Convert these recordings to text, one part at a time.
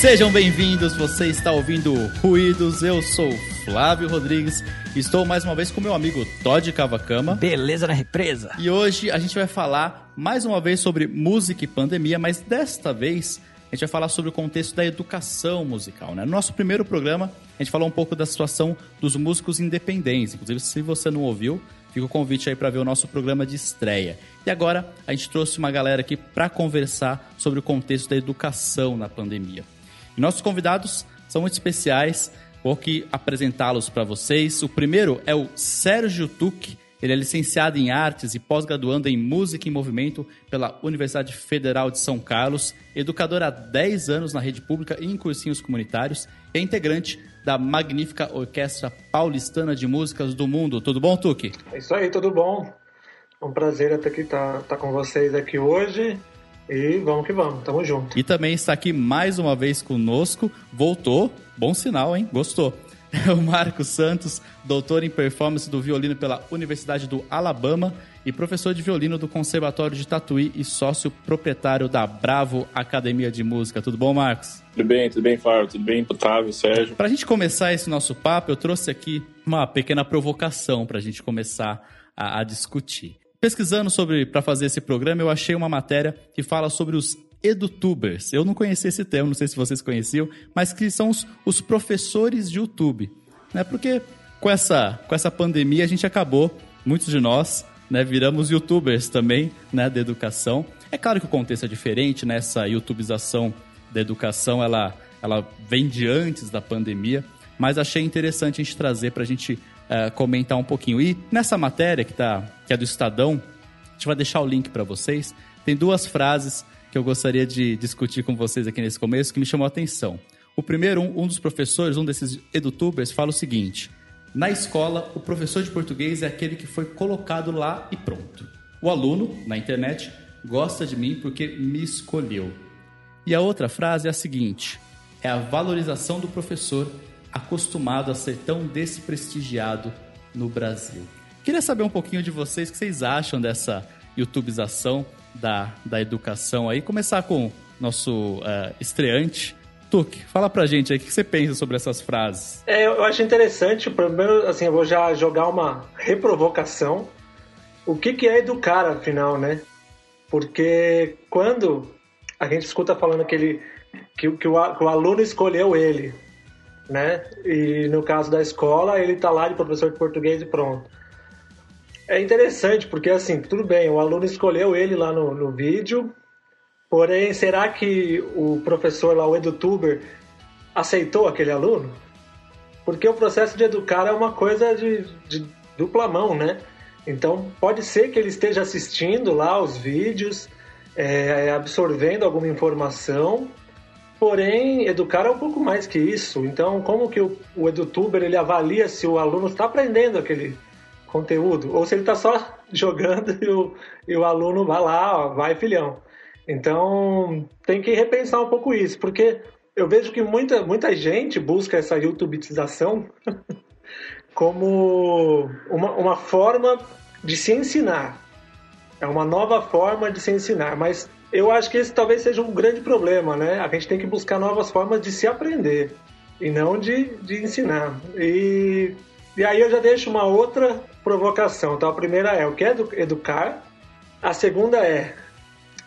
Sejam bem-vindos, você está ouvindo Ruídos, eu sou Flávio Rodrigues, estou mais uma vez com meu amigo Todd Cavacama. Beleza na represa. E hoje a gente vai falar mais uma vez sobre música e pandemia, mas desta vez a gente vai falar sobre o contexto da educação musical. Né? No nosso primeiro programa, a gente falou um pouco da situação dos músicos independentes. Inclusive, se você não ouviu, fica o convite aí para ver o nosso programa de estreia. E agora a gente trouxe uma galera aqui para conversar sobre o contexto da educação na pandemia. E nossos convidados são muito especiais, vou aqui apresentá-los para vocês. O primeiro é o Sérgio Tuque, ele é licenciado em artes e pós-graduando em música e movimento pela Universidade Federal de São Carlos, educador há 10 anos na rede pública e em cursinhos comunitários, e é integrante da magnífica Orquestra Paulistana de Músicas do Mundo. Tudo bom, Tuque? É isso aí, tudo bom. É um prazer estar aqui, estar, tá, estar com vocês aqui hoje. E vamos que vamos, tamo junto. E também está aqui mais uma vez conosco, voltou, bom sinal, hein? Gostou. É o Marcos Santos, doutor em performance do violino pela Universidade do Alabama e professor de violino do Conservatório de Tatuí e sócio proprietário da Bravo Academia de Música. Tudo bom, Marcos? Tudo bem, tudo bem, Flávio? Tudo bem, Otávio, Sérgio? Para a gente começar esse nosso papo, eu trouxe aqui uma pequena provocação para a gente começar a, a discutir. Pesquisando sobre para fazer esse programa, eu achei uma matéria que fala sobre os edutubers. Eu não conhecia esse termo, não sei se vocês conheciam, mas que são os, os professores de YouTube. Né? Porque com essa, com essa pandemia a gente acabou, muitos de nós, né, viramos youtubers também né, da educação. É claro que o contexto é diferente, né? Essa youtubização da educação, ela, ela vem de antes da pandemia, mas achei interessante a gente trazer para a gente uh, comentar um pouquinho. E nessa matéria que, tá, que é do Estadão, a gente vai deixar o link para vocês. Tem duas frases que eu gostaria de discutir com vocês aqui nesse começo que me chamou a atenção. O primeiro, um, um dos professores, um desses edutubers, fala o seguinte: Na escola, o professor de português é aquele que foi colocado lá e pronto. O aluno, na internet, gosta de mim porque me escolheu. E a outra frase é a seguinte: é a valorização do professor acostumado a ser tão desprestigiado no Brasil. Queria saber um pouquinho de vocês, o que vocês acham dessa youtubização da, da educação aí. Começar com nosso uh, estreante, Tuque, fala pra gente aí, o que você pensa sobre essas frases? É, eu acho interessante, primeiro, assim, eu vou já jogar uma reprovocação. O que, que é educar, afinal, né? Porque quando a gente escuta falando que, ele, que, que, o, que o aluno escolheu ele, né? E no caso da escola, ele tá lá de professor de português e pronto. É interessante, porque assim, tudo bem, o aluno escolheu ele lá no, no vídeo, porém, será que o professor lá, o edutuber, aceitou aquele aluno? Porque o processo de educar é uma coisa de, de dupla mão, né? Então, pode ser que ele esteja assistindo lá os vídeos, é, absorvendo alguma informação, Porém, educar é um pouco mais que isso. Então, como que o, o edutuber ele avalia se o aluno está aprendendo aquele conteúdo ou se ele está só jogando e o, e o aluno vai lá, ó, vai filhão. Então, tem que repensar um pouco isso, porque eu vejo que muita, muita gente busca essa youtubização como uma, uma forma de se ensinar. É uma nova forma de se ensinar, mas eu acho que esse talvez seja um grande problema, né? A gente tem que buscar novas formas de se aprender e não de, de ensinar. E, e aí eu já deixo uma outra provocação. Então a primeira é o que é educar, a segunda é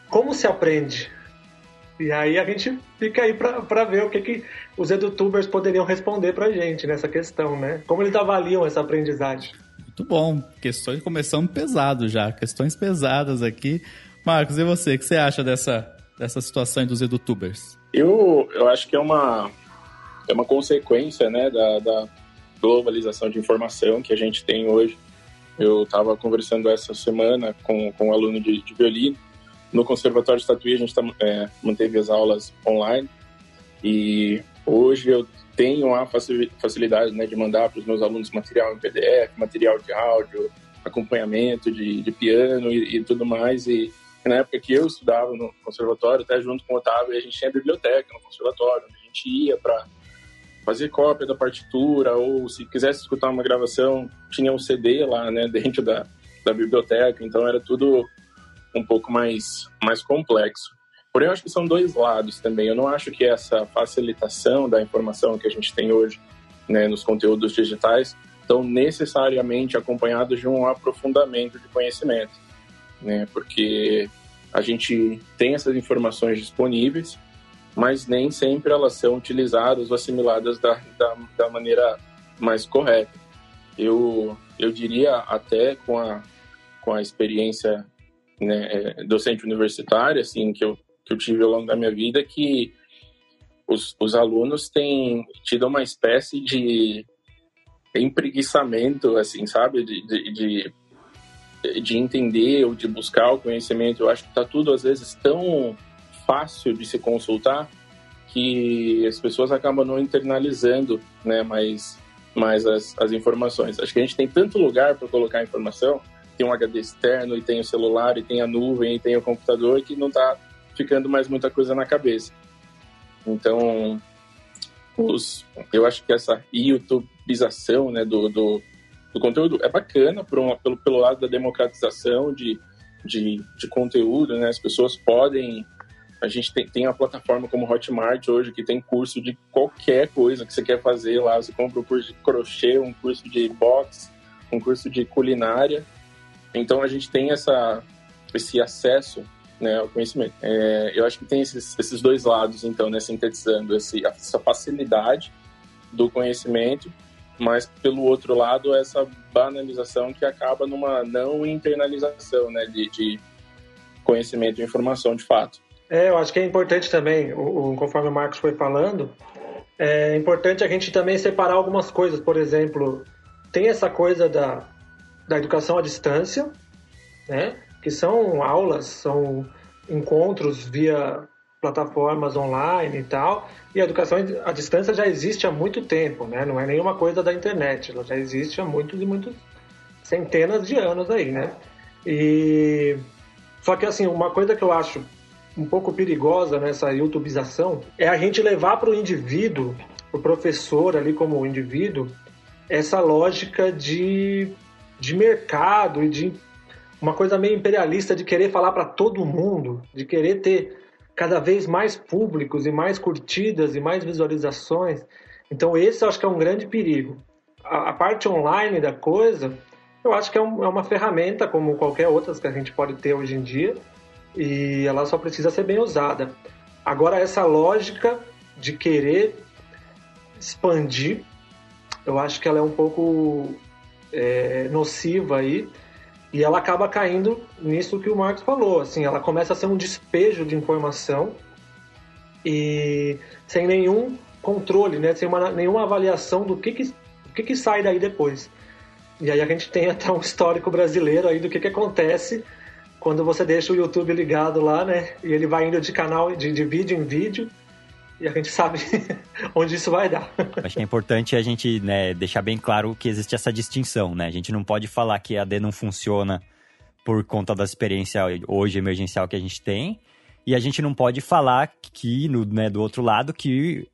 como se aprende. E aí a gente fica aí para ver o que, que os edutubers poderiam responder para gente nessa questão, né? Como eles avaliam essa aprendizagem. Muito bom. Questões começando pesado já. Questões pesadas aqui. Marcos, e você? O que você acha dessa, dessa situação dos edutubers? Eu, eu acho que é uma, é uma consequência né, da, da globalização de informação que a gente tem hoje. Eu estava conversando essa semana com, com um aluno de, de violino. No Conservatório de Tatuí, a gente tá, é, manteve as aulas online. E hoje eu tenho a facilidade né, de mandar para os meus alunos material em PDF, material de áudio, acompanhamento de, de piano e, e, tudo mais. E na época que eu estudava no conservatório, até junto com o Otávio, a gente tinha biblioteca no conservatório, onde a gente ia para fazer cópia da partitura, ou se quisesse escutar uma gravação, tinha um CD lá, né, dentro da, da biblioteca, então era tudo um pouco mais, mais complexo. Porém, eu acho que são dois lados também. Eu não acho que essa facilitação da informação que a gente tem hoje né, nos conteúdos digitais estão necessariamente acompanhados de um aprofundamento de conhecimento, né? Porque a gente tem essas informações disponíveis, mas nem sempre elas são utilizadas ou assimiladas da, da, da maneira mais correta. Eu, eu diria até com a, com a experiência né, é, docente universitária, assim, que eu, que eu tive ao longo da minha vida, que os, os alunos têm tido uma espécie de empreguiçamento, assim, sabe? De, de, de, de entender ou de buscar o conhecimento. Eu acho que está tudo, às vezes, tão fácil de se consultar que as pessoas acabam não internalizando né, mais, mais as, as informações. Acho que a gente tem tanto lugar para colocar informação, tem um HD externo, e tem o celular, e tem a nuvem, e tem o computador, que não está ficando mais muita coisa na cabeça. Então, os, eu acho que essa youtubização né, do, do, do conteúdo é bacana por uma, pelo, pelo lado da democratização de, de, de conteúdo, né? As pessoas podem a gente tem, tem a plataforma como Hotmart hoje, que tem curso de qualquer coisa que você quer fazer lá. Você compra um curso de crochê, um curso de boxe, um curso de culinária. Então a gente tem essa, esse acesso né, ao conhecimento. É, eu acho que tem esses, esses dois lados, então, né, sintetizando esse, essa facilidade do conhecimento, mas pelo outro lado essa banalização que acaba numa não internalização né, de, de conhecimento e informação de fato. É, eu acho que é importante também, o, o, conforme o Marcos foi falando, é importante a gente também separar algumas coisas. Por exemplo, tem essa coisa da, da educação à distância, né? Que são aulas, são encontros via plataformas online e tal. E a educação à distância já existe há muito tempo, né? Não é nenhuma coisa da internet, ela já existe há muitos e muitos centenas de anos aí, né? E só que assim, uma coisa que eu acho um pouco perigosa nessa youtubização é a gente levar para o indivíduo, o professor ali como indivíduo, essa lógica de, de mercado e de uma coisa meio imperialista de querer falar para todo mundo, de querer ter cada vez mais públicos e mais curtidas e mais visualizações. Então esse eu acho que é um grande perigo. A, a parte online da coisa, eu acho que é, um, é uma ferramenta como qualquer outra que a gente pode ter hoje em dia, e ela só precisa ser bem usada. Agora, essa lógica de querer expandir, eu acho que ela é um pouco é, nociva aí e ela acaba caindo nisso que o Marcos falou. Assim, ela começa a ser um despejo de informação e sem nenhum controle, né? sem uma, nenhuma avaliação do que, que, do que, que sai daí depois. E aí a gente tem até um histórico brasileiro aí do que, que acontece quando você deixa o YouTube ligado lá, né? E ele vai indo de canal, de, de vídeo em vídeo, e a gente sabe onde isso vai dar. Acho que é importante a gente né, deixar bem claro que existe essa distinção, né? A gente não pode falar que a AD não funciona por conta da experiência hoje emergencial que a gente tem, e a gente não pode falar que, no, né, do outro lado, que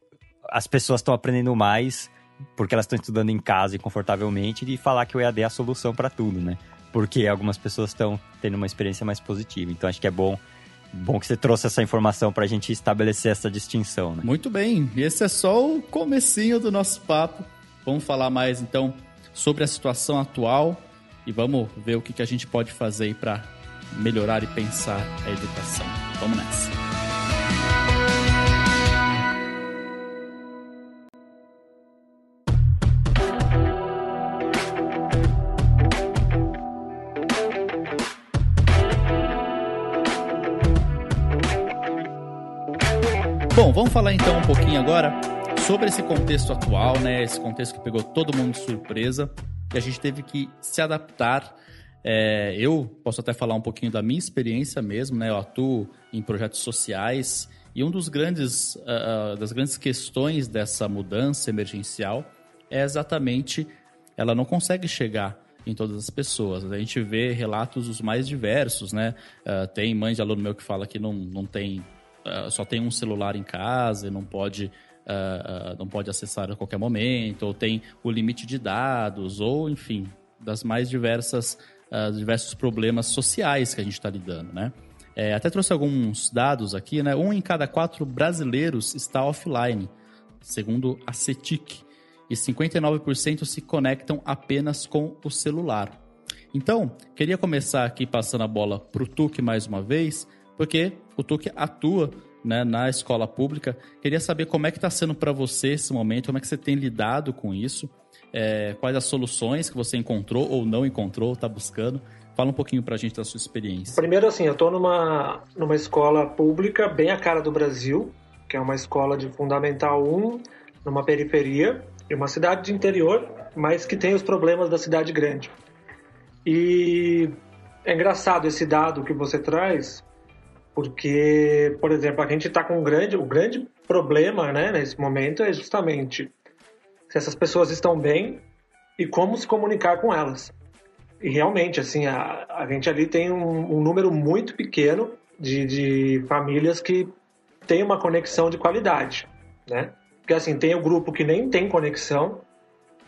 as pessoas estão aprendendo mais porque elas estão estudando em casa e confortavelmente, e falar que o EAD é a solução para tudo, né? porque algumas pessoas estão tendo uma experiência mais positiva. Então acho que é bom bom que você trouxe essa informação para a gente estabelecer essa distinção. Né? Muito bem, esse é só o comecinho do nosso papo. Vamos falar mais então sobre a situação atual e vamos ver o que, que a gente pode fazer para melhorar e pensar a educação. Vamos nessa. Vamos falar então um pouquinho agora sobre esse contexto atual, né? Esse contexto que pegou todo mundo de surpresa, que a gente teve que se adaptar. É, eu posso até falar um pouquinho da minha experiência mesmo, né? Eu atuo em projetos sociais e um dos grandes uh, das grandes questões dessa mudança emergencial é exatamente ela não consegue chegar em todas as pessoas. A gente vê relatos os mais diversos, né? Uh, tem mãe de aluno meu que fala que não, não tem só tem um celular em casa e não pode, uh, uh, não pode acessar a qualquer momento, ou tem o limite de dados, ou enfim, das mais diversas diversos problemas sociais que a gente está lidando, né? É, até trouxe alguns dados aqui, né? Um em cada quatro brasileiros está offline, segundo a CETIC, e 59% se conectam apenas com o celular. Então, queria começar aqui passando a bola para o Tuque mais uma vez, porque o Tuque atua né, na escola pública. Queria saber como é que está sendo para você esse momento, como é que você tem lidado com isso, é, quais as soluções que você encontrou ou não encontrou, está buscando. Fala um pouquinho para a gente da sua experiência. Primeiro, assim, eu estou numa, numa escola pública bem a cara do Brasil, que é uma escola de Fundamental 1, numa periferia, de uma cidade de interior, mas que tem os problemas da cidade grande. E é engraçado esse dado que você traz, porque, por exemplo, a gente está com um grande, o grande problema, né, nesse momento é justamente se essas pessoas estão bem e como se comunicar com elas. E realmente, assim, a, a gente ali tem um, um número muito pequeno de, de famílias que tem uma conexão de qualidade, né? Porque assim, tem o grupo que nem tem conexão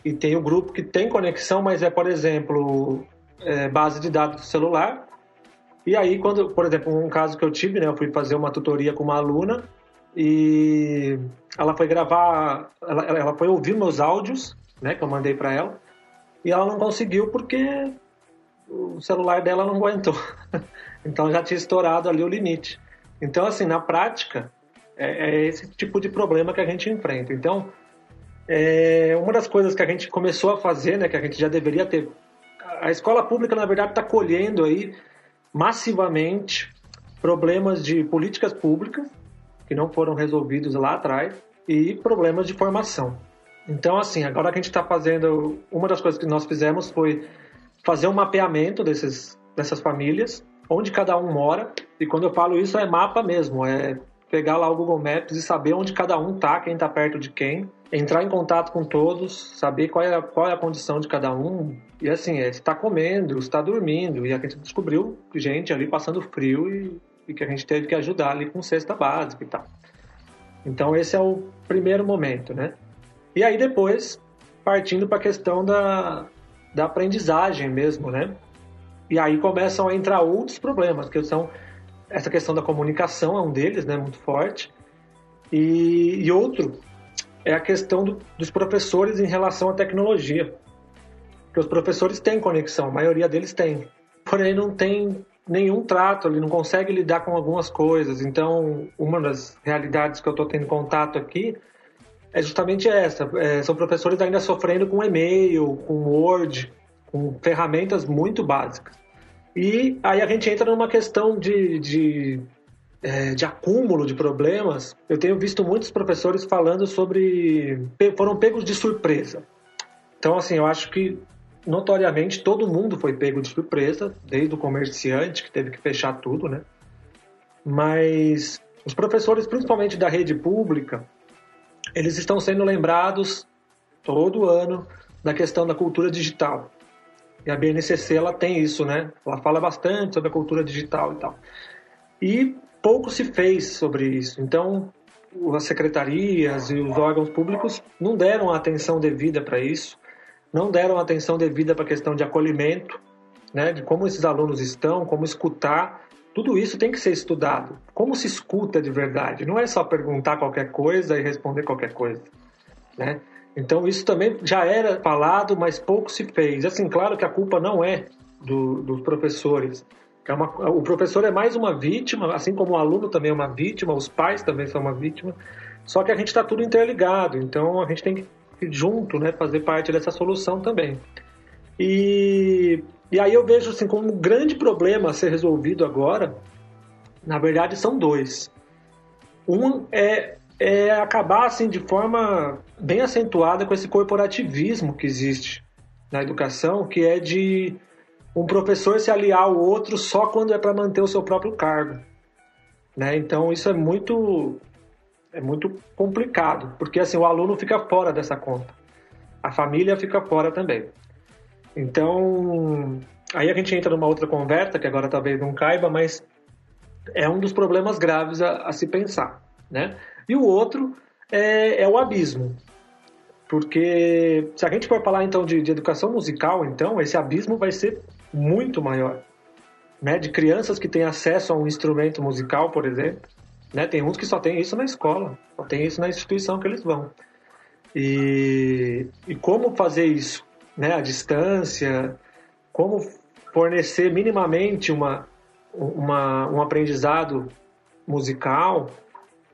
e tem o grupo que tem conexão, mas é, por exemplo, é, base de dados do celular e aí, quando, por exemplo, um caso que eu tive, né, eu fui fazer uma tutoria com uma aluna e ela foi gravar, ela, ela foi ouvir meus áudios, né, que eu mandei para ela, e ela não conseguiu porque o celular dela não aguentou. então já tinha estourado ali o limite. Então, assim, na prática, é, é esse tipo de problema que a gente enfrenta. Então, é, uma das coisas que a gente começou a fazer, né, que a gente já deveria ter. A escola pública, na verdade, está colhendo aí massivamente problemas de políticas públicas que não foram resolvidos lá atrás e problemas de formação. Então, assim, agora que a gente está fazendo, uma das coisas que nós fizemos foi fazer um mapeamento desses, dessas famílias, onde cada um mora. E quando eu falo isso, é mapa mesmo, é pegar lá o Google Maps e saber onde cada um tá, quem está perto de quem, entrar em contato com todos, saber qual é a, qual é a condição de cada um. E assim, é, está comendo, está dormindo. E a gente descobriu gente ali passando frio e, e, que a gente teve que ajudar ali com cesta básica e tal. Então esse é o primeiro momento, né? E aí depois, partindo para a questão da, da aprendizagem mesmo, né? E aí começam a entrar outros problemas, que são essa questão da comunicação é um deles, né, muito forte. E, e outro é a questão do, dos professores em relação à tecnologia. Porque os professores têm conexão, a maioria deles tem. Porém, não tem nenhum trato, ele não consegue lidar com algumas coisas. Então, uma das realidades que eu estou tendo contato aqui é justamente essa. É, são professores ainda sofrendo com e-mail, com Word, com ferramentas muito básicas. E aí a gente entra numa questão de, de, é, de acúmulo de problemas. Eu tenho visto muitos professores falando sobre. foram pegos de surpresa. Então, assim, eu acho que notoriamente todo mundo foi pego de surpresa, desde o comerciante que teve que fechar tudo, né? Mas os professores, principalmente da rede pública, eles estão sendo lembrados todo ano da questão da cultura digital. E a BNCC ela tem isso, né? Ela fala bastante sobre a cultura digital e tal. E pouco se fez sobre isso. Então, as secretarias e os órgãos públicos não deram a atenção devida para isso, não deram a atenção devida para a questão de acolhimento, né? De como esses alunos estão, como escutar. Tudo isso tem que ser estudado. Como se escuta de verdade? Não é só perguntar qualquer coisa e responder qualquer coisa, né? Então isso também já era falado, mas pouco se fez. Assim, claro que a culpa não é do, dos professores. É uma, o professor é mais uma vítima, assim como o aluno também é uma vítima, os pais também são uma vítima. Só que a gente está tudo interligado, então a gente tem que junto, né, fazer parte dessa solução também. E, e aí eu vejo assim como um grande problema a ser resolvido agora, na verdade são dois. Um é é acabar assim de forma bem acentuada com esse corporativismo que existe na educação, que é de um professor se aliar ao outro só quando é para manter o seu próprio cargo. Né? Então isso é muito é muito complicado, porque assim o aluno fica fora dessa conta. A família fica fora também. Então, aí a gente entra numa outra conversa que agora talvez não caiba, mas é um dos problemas graves a, a se pensar, né? E o outro é, é o abismo. Porque se a gente for falar então de, de, educação musical, então esse abismo vai ser muito maior. né, de crianças que têm acesso a um instrumento musical, por exemplo. Né? Tem uns que só tem isso na escola, só tem isso na instituição que eles vão. E, e como fazer isso? Né? A distância, como fornecer minimamente uma, uma, um aprendizado musical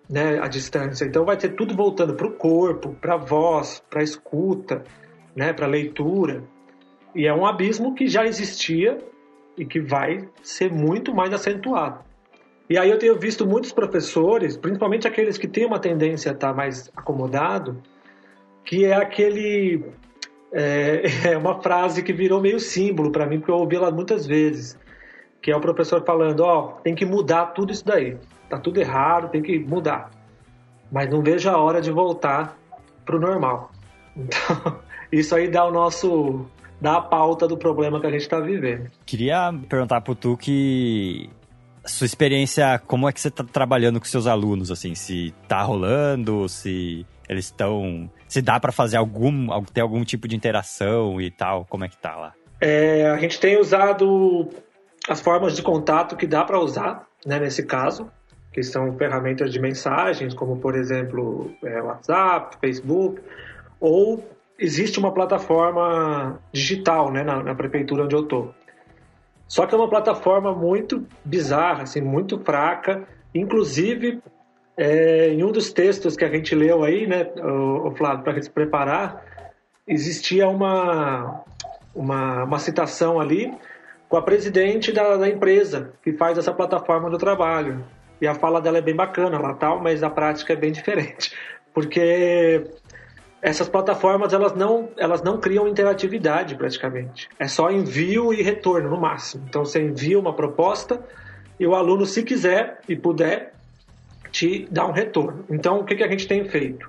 né, à distância. Então vai ter tudo voltando para o corpo, para a voz, para a escuta, né, para a leitura. E é um abismo que já existia e que vai ser muito mais acentuado. E aí eu tenho visto muitos professores, principalmente aqueles que têm uma tendência a estar mais acomodado, que é aquele é, é uma frase que virou meio símbolo para mim, porque eu ouvi ela muitas vezes, que é o professor falando, ó, oh, tem que mudar tudo isso daí, tá tudo errado, tem que mudar, mas não vejo a hora de voltar pro normal. Então, isso aí dá o nosso dá a pauta do problema que a gente está vivendo. Queria perguntar pro tu que sua experiência, como é que você está trabalhando com seus alunos, assim, se tá rolando, se eles estão, se dá para fazer algum, ter algum tipo de interação e tal, como é que tá lá? É, a gente tem usado as formas de contato que dá para usar, né, nesse caso, que são ferramentas de mensagens, como por exemplo é, WhatsApp, Facebook, ou existe uma plataforma digital, né, na, na prefeitura onde eu estou só que é uma plataforma muito bizarra, assim, muito fraca. Inclusive, é, em um dos textos que a gente leu aí, né, o, o Flávio, para se preparar, existia uma, uma, uma, citação ali com a presidente da, da, empresa que faz essa plataforma do trabalho. E a fala dela é bem bacana lá tal, mas a prática é bem diferente. Porque essas plataformas elas não, elas não criam interatividade praticamente. É só envio e retorno no máximo. Então você envia uma proposta e o aluno, se quiser e puder, te dá um retorno. Então o que, que a gente tem feito?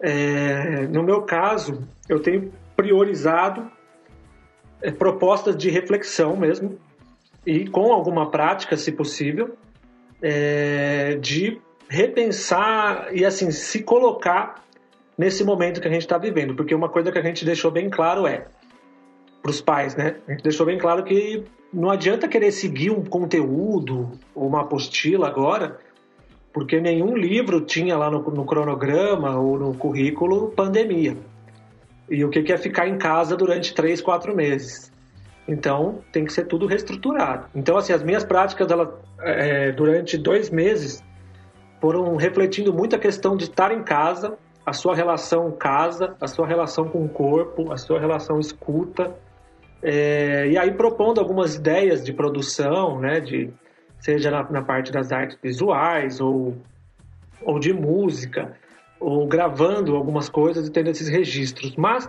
É, no meu caso, eu tenho priorizado é, propostas de reflexão mesmo e com alguma prática, se possível, é, de repensar e assim se colocar nesse momento que a gente está vivendo. Porque uma coisa que a gente deixou bem claro é, para os pais, né? A gente deixou bem claro que não adianta querer seguir um conteúdo ou uma apostila agora, porque nenhum livro tinha lá no, no cronograma ou no currículo pandemia. E o que, que é ficar em casa durante três, quatro meses? Então, tem que ser tudo reestruturado. Então, assim, as minhas práticas, ela, é, durante dois meses, foram refletindo muito a questão de estar em casa, a sua relação casa, a sua relação com o corpo, a sua relação escuta, é, e aí propondo algumas ideias de produção, né, de, seja na, na, parte das artes visuais ou, ou de música, ou gravando algumas coisas e tendo esses registros. Mas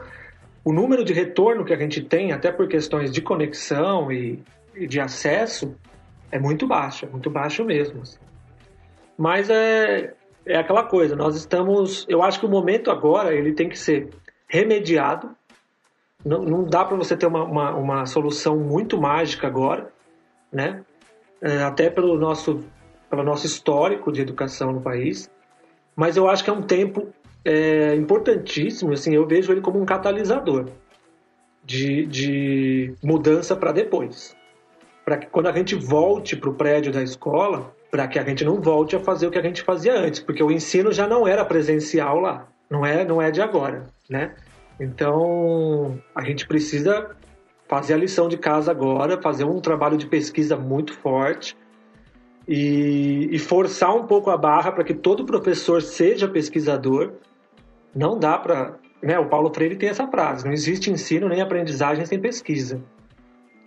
o número de retorno que a gente tem, até por questões de conexão e, e de acesso, é muito baixo, é muito baixo mesmo. Assim. Mas é, é aquela coisa, nós estamos. Eu acho que o momento agora ele tem que ser remediado. Não, não dá para você ter uma, uma, uma, solução muito mágica agora, né? É, até pelo nosso, pelo nosso histórico de educação no país. Mas eu acho que é um tempo é, importantíssimo, assim, eu vejo ele como um catalisador de, de mudança para depois. Para que quando a gente volte para o prédio da escola, para que a gente não volte a fazer o que a gente fazia antes, porque o ensino já não era presencial lá, não é, não é de agora, né? Então, a gente precisa fazer a lição de casa agora, fazer um trabalho de pesquisa muito forte e, e forçar um pouco a barra para que todo professor seja pesquisador. Não dá para, né? O Paulo Freire tem essa frase: não existe ensino nem aprendizagem sem pesquisa.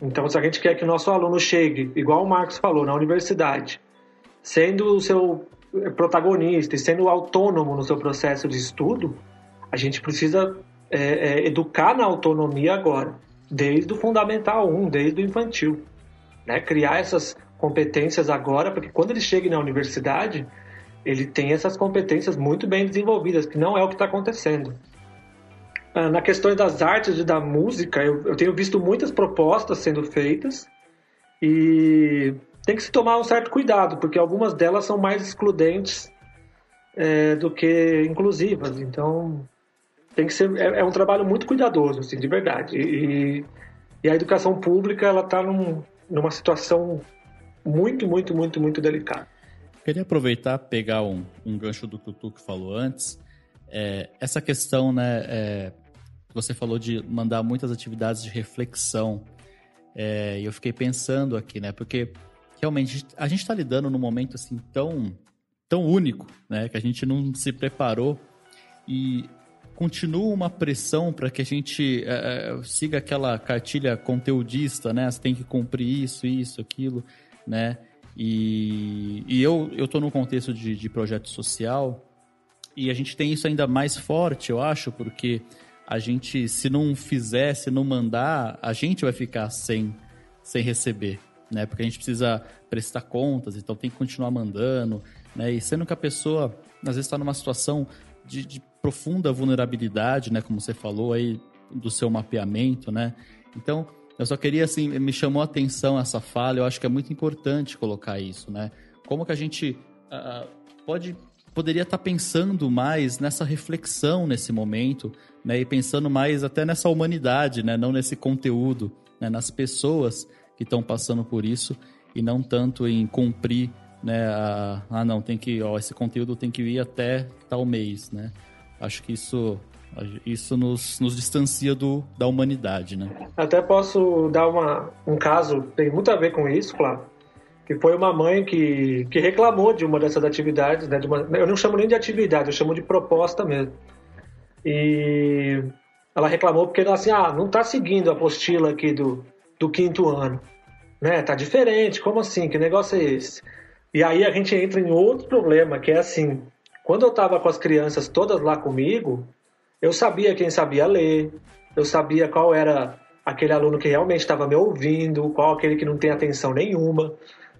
Então, se a gente quer que o nosso aluno chegue, igual o Marcos falou, na universidade, sendo o seu protagonista e sendo autônomo no seu processo de estudo, a gente precisa é, é, educar na autonomia agora, desde o fundamental 1, desde o infantil. Né? Criar essas competências agora, para que quando ele chegue na universidade, ele tenha essas competências muito bem desenvolvidas, que não é o que está acontecendo. Ah, na questão das artes e da música, eu, eu tenho visto muitas propostas sendo feitas e tem que se tomar um certo cuidado, porque algumas delas são mais excludentes é, do que inclusivas. Então, tem que ser é, é, um trabalho muito cuidadoso, assim, de verdade. E, e a educação pública ela está num, numa situação muito, muito, muito, muito delicada. Queria aproveitar, pegar um, um gancho do que o Tuco falou antes. É, essa questão, né? É, você falou de mandar muitas atividades de reflexão. É, e eu fiquei pensando aqui, né? Porque realmente a gente está lidando num momento assim tão, tão único, né? Que a gente não se preparou e continua uma pressão para que a gente é, siga aquela cartilha conteudista, né? Você tem que cumprir isso, isso, aquilo, né? E, e eu, tô num contexto de, de projeto social e a gente tem isso ainda mais forte, eu acho, porque a gente, se não fizer, se não mandar, a gente vai ficar sem, sem receber, né? Porque a gente precisa prestar contas, então tem que continuar mandando, né? E sendo que a pessoa, às vezes, está numa situação de, de, profunda vulnerabilidade, né? Como você falou aí, do seu mapeamento, né? Então, eu só queria, assim, me chamou a atenção essa fala, eu acho que é muito importante colocar isso, né? Como que a gente uh, pode poderia estar tá pensando mais nessa reflexão nesse momento, né? E pensando mais até nessa humanidade, né? Não nesse conteúdo, né? Nas pessoas que estão passando por isso e não tanto em cumprir, né? A, ah, não, tem que, ó, esse conteúdo tem que ir até tal mês, né? Acho que isso isso nos, nos distancia do, da humanidade, né? Até posso dar uma, um caso, tem muito a ver com isso, claro, que foi uma mãe que, que reclamou de uma dessas atividades, né? Uma, eu não chamo nem de atividade, eu chamo de proposta mesmo. E ela reclamou porque ela assim, ah, não está seguindo a apostila aqui do, do quinto ano, né? Tá diferente, como assim? Que negócio é esse? E aí a gente entra em outro problema, que é assim, quando eu estava com as crianças todas lá comigo, eu sabia quem sabia ler, eu sabia qual era aquele aluno que realmente estava me ouvindo, qual aquele que não tem atenção nenhuma.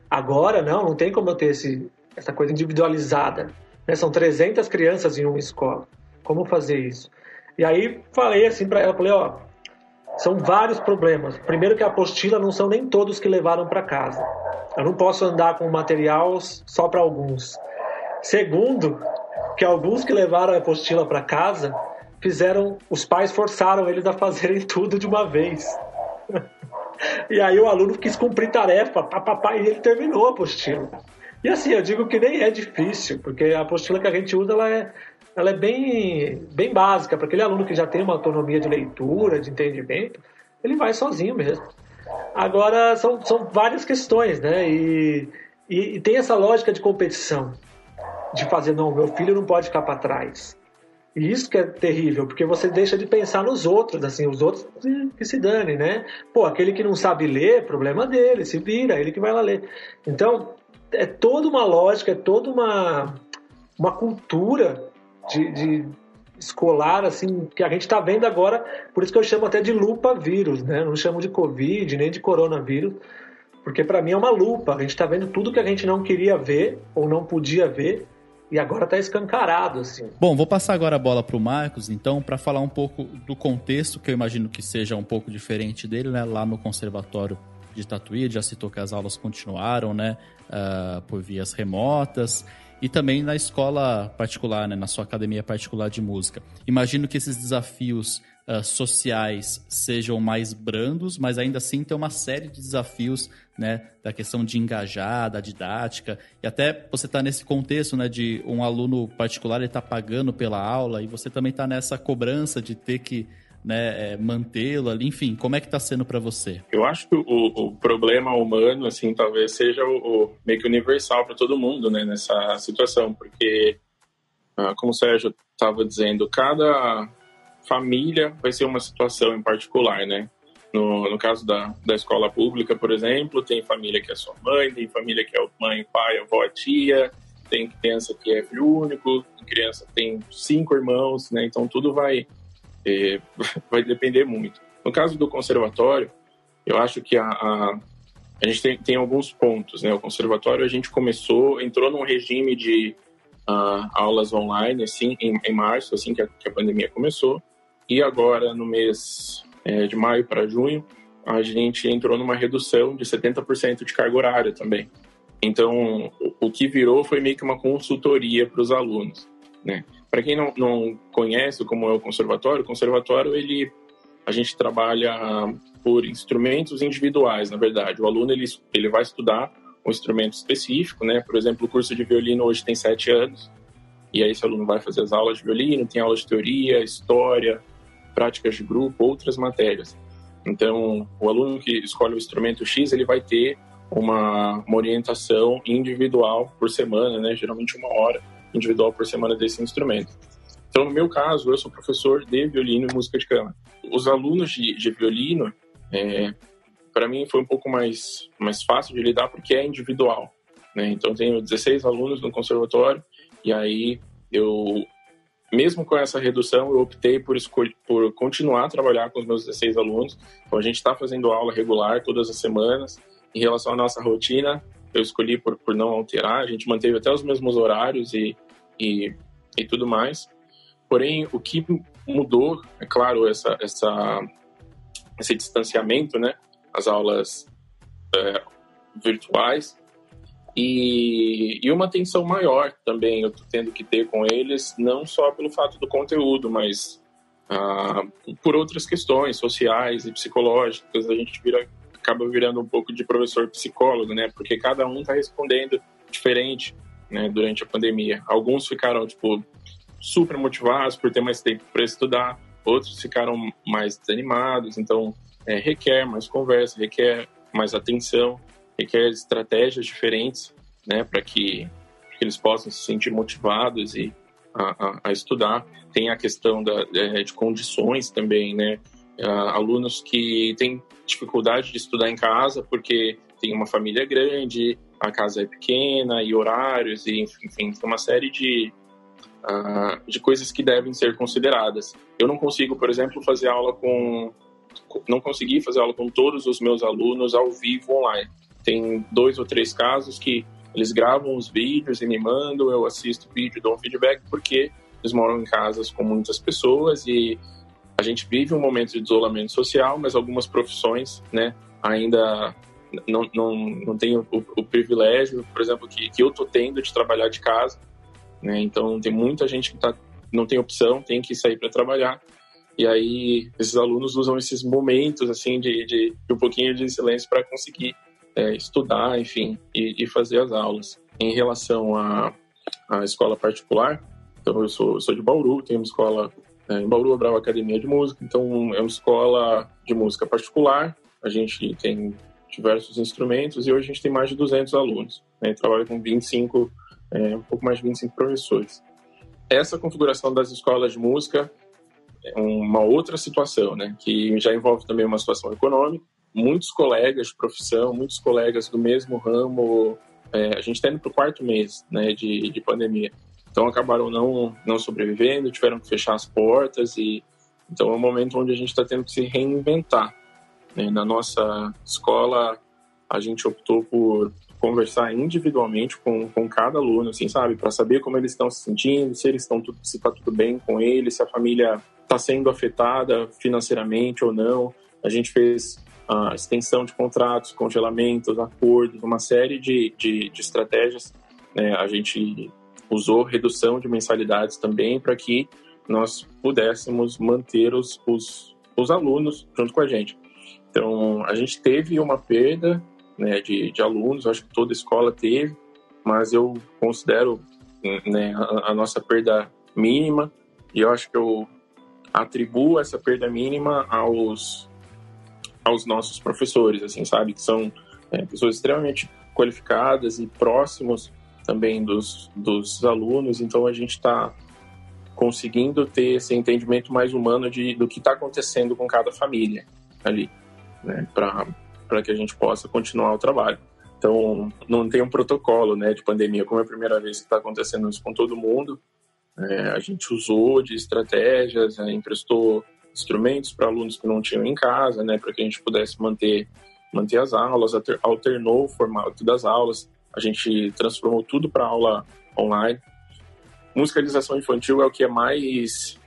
Agora, não, não tem como eu ter esse, essa coisa individualizada. Né? São 300 crianças em uma escola. Como fazer isso? E aí falei assim para ela, falei, ó, são vários problemas. Primeiro que a apostila não são nem todos que levaram para casa. Eu não posso andar com material só para alguns. Segundo, que alguns que levaram a apostila para casa fizeram, os pais forçaram eles a fazerem tudo de uma vez. E aí o aluno quis cumprir tarefa, papapá, e ele terminou a apostila. E assim, eu digo que nem é difícil, porque a apostila que a gente usa, ela é, ela é bem, bem básica. Para aquele aluno que já tem uma autonomia de leitura, de entendimento, ele vai sozinho mesmo. Agora, são, são várias questões, né? E, e, e tem essa lógica de competição, de fazer, não, meu filho não pode ficar para trás. E isso que é terrível, porque você deixa de pensar nos outros, assim, os outros que se dane, né? Pô, aquele que não sabe ler, problema dele, se vira, ele que vai lá ler. Então, é toda uma lógica, é toda uma, uma cultura de, de escolar, assim, que a gente está vendo agora, por isso que eu chamo até de lupa vírus, né? Não chamo de Covid, nem de coronavírus, porque para mim é uma lupa. A gente está vendo tudo que a gente não queria ver ou não podia ver e agora está escancarado assim. Bom, vou passar agora a bola para o Marcos, então, para falar um pouco do contexto que eu imagino que seja um pouco diferente dele, né? Lá no conservatório de Tatuí, já citou que as aulas continuaram, né? Uh, por vias remotas e também na escola particular, né, na sua academia particular de música. Imagino que esses desafios uh, sociais sejam mais brandos, mas ainda assim tem uma série de desafios né, da questão de engajar, da didática, e até você está nesse contexto né, de um aluno particular ele está pagando pela aula e você também está nessa cobrança de ter que né, é, mantê-lo ali, enfim, como é que está sendo para você? Eu acho que o, o, problema humano, assim, talvez seja o, o meio que universal para todo mundo, né, nessa situação, porque, ah, como o Sérgio estava dizendo, cada família vai ser uma situação em particular, né? No, no caso da, da escola pública, por exemplo, tem família que é sua mãe, tem família que é mãe, pai, avó, tia, tem criança que é filho único, criança tem cinco irmãos, né? Então tudo vai, é, vai depender muito. No caso do conservatório, eu acho que a, a, a gente tem, tem alguns pontos, né? O conservatório a gente começou, entrou num regime de uh, aulas online, assim, em, em março, assim que a, que a pandemia começou. E agora, no mês é, de maio para junho, a gente entrou numa redução de 70% de carga horária também. Então, o que virou foi meio que uma consultoria para os alunos, né? Para quem não, não conhece como é o conservatório, o conservatório ele a gente trabalha por instrumentos individuais, na verdade. O aluno ele, ele vai estudar um instrumento específico, né? Por exemplo, o curso de violino hoje tem sete anos, e aí esse aluno vai fazer as aulas de violino, tem aulas de teoria, história, práticas de grupo, outras matérias. Então, o aluno que escolhe o instrumento X, ele vai ter uma, uma orientação individual por semana, né? Geralmente uma hora individual por semana desse instrumento. Então, no meu caso, eu sou professor de violino e música de câmara. Os alunos de, de violino, é, para mim, foi um pouco mais, mais fácil de lidar porque é individual. Né? Então, tenho 16 alunos no conservatório e aí eu, mesmo com essa redução, eu optei por, por continuar a trabalhar com os meus 16 alunos. Então, a gente está fazendo aula regular todas as semanas. Em relação à nossa rotina, eu escolhi por, por não alterar. A gente manteve até os mesmos horários e, e, e tudo mais. Porém, o que mudou, é claro, essa, essa, esse distanciamento, né? As aulas é, virtuais e, e uma atenção maior também eu tô tendo que ter com eles, não só pelo fato do conteúdo, mas ah, por outras questões sociais e psicológicas. A gente vira, acaba virando um pouco de professor psicólogo, né? Porque cada um está respondendo diferente, né? Durante a pandemia. Alguns ficaram tipo super motivados por ter mais tempo para estudar, outros ficaram mais desanimados, então é, requer mais conversa, requer mais atenção, requer estratégias diferentes, né, para que, que, eles possam se sentir motivados e a, a, a estudar. Tem a questão da, é, de condições também, né, alunos que têm dificuldade de estudar em casa porque tem uma família grande, a casa é pequena e horários e enfim, tem uma série de uh, de coisas que devem ser consideradas. Eu não consigo, por exemplo, fazer aula com não consegui fazer aula com todos os meus alunos ao vivo online. Tem dois ou três casos que eles gravam os vídeos e me mandam, eu assisto o vídeo, dou um feedback, porque eles moram em casas com muitas pessoas e a gente vive um momento de isolamento social, mas algumas profissões, né, ainda não, não, não tem o, o privilégio, por exemplo, que, que eu tô tendo de trabalhar de casa. Né? Então, tem muita gente que tá, não tem opção, tem que sair para trabalhar. E aí, esses alunos usam esses momentos, assim, de, de, de um pouquinho de silêncio para conseguir é, estudar, enfim, e, e, fazer as aulas. Em relação à, à escola particular, então eu sou, eu sou de Bauru, tenho uma escola é, em Bauru, Brava Academia de Música, então é uma escola de música particular, a gente tem diversos instrumentos e hoje a gente tem mais de 200 alunos. Né? Trabalha com 25 é, um pouco mais de 25 professores. Essa configuração das escolas de música é uma outra situação, né, que já envolve também uma situação econômica. Muitos colegas de profissão, muitos colegas do mesmo ramo, é, a gente está indo para o quarto mês né, de, de pandemia, então acabaram não, não sobrevivendo, tiveram que fechar as portas e então é um momento onde a gente está tendo que se reinventar. Né? Na nossa escola, a gente optou por conversar individualmente com, com cada aluno, assim, sabe? Para saber como eles estão se sentindo, se eles estão tudo, se está tudo bem com eles, se a família está sendo afetada financeiramente ou não. A gente fez a extensão de contratos, congelamentos, acordos, uma série de, de, de estratégias. Né? A gente usou redução de mensalidades também para que nós pudéssemos manter os, os, os alunos junto com a gente. Então, a gente teve uma perda né, de, de alunos, acho que toda escola teve, mas eu considero né, a, a, nossa perda mínima e eu acho que eu atribuo essa perda mínima aos aos nossos professores, assim, sabe, que são é, pessoas extremamente qualificadas e próximos também dos, dos alunos, então a gente está conseguindo ter esse entendimento mais humano de, do que está acontecendo com cada família ali, né, para que a gente possa continuar o trabalho. Então, não tem um protocolo né, de pandemia, como é a primeira vez que está acontecendo isso com todo mundo. É, a gente usou de estratégias, né, emprestou instrumentos para alunos que não tinham em casa, né, para que a gente pudesse manter, manter as aulas, alternou o formato das aulas, a gente transformou tudo para aula online. Musicalização infantil é o que é mais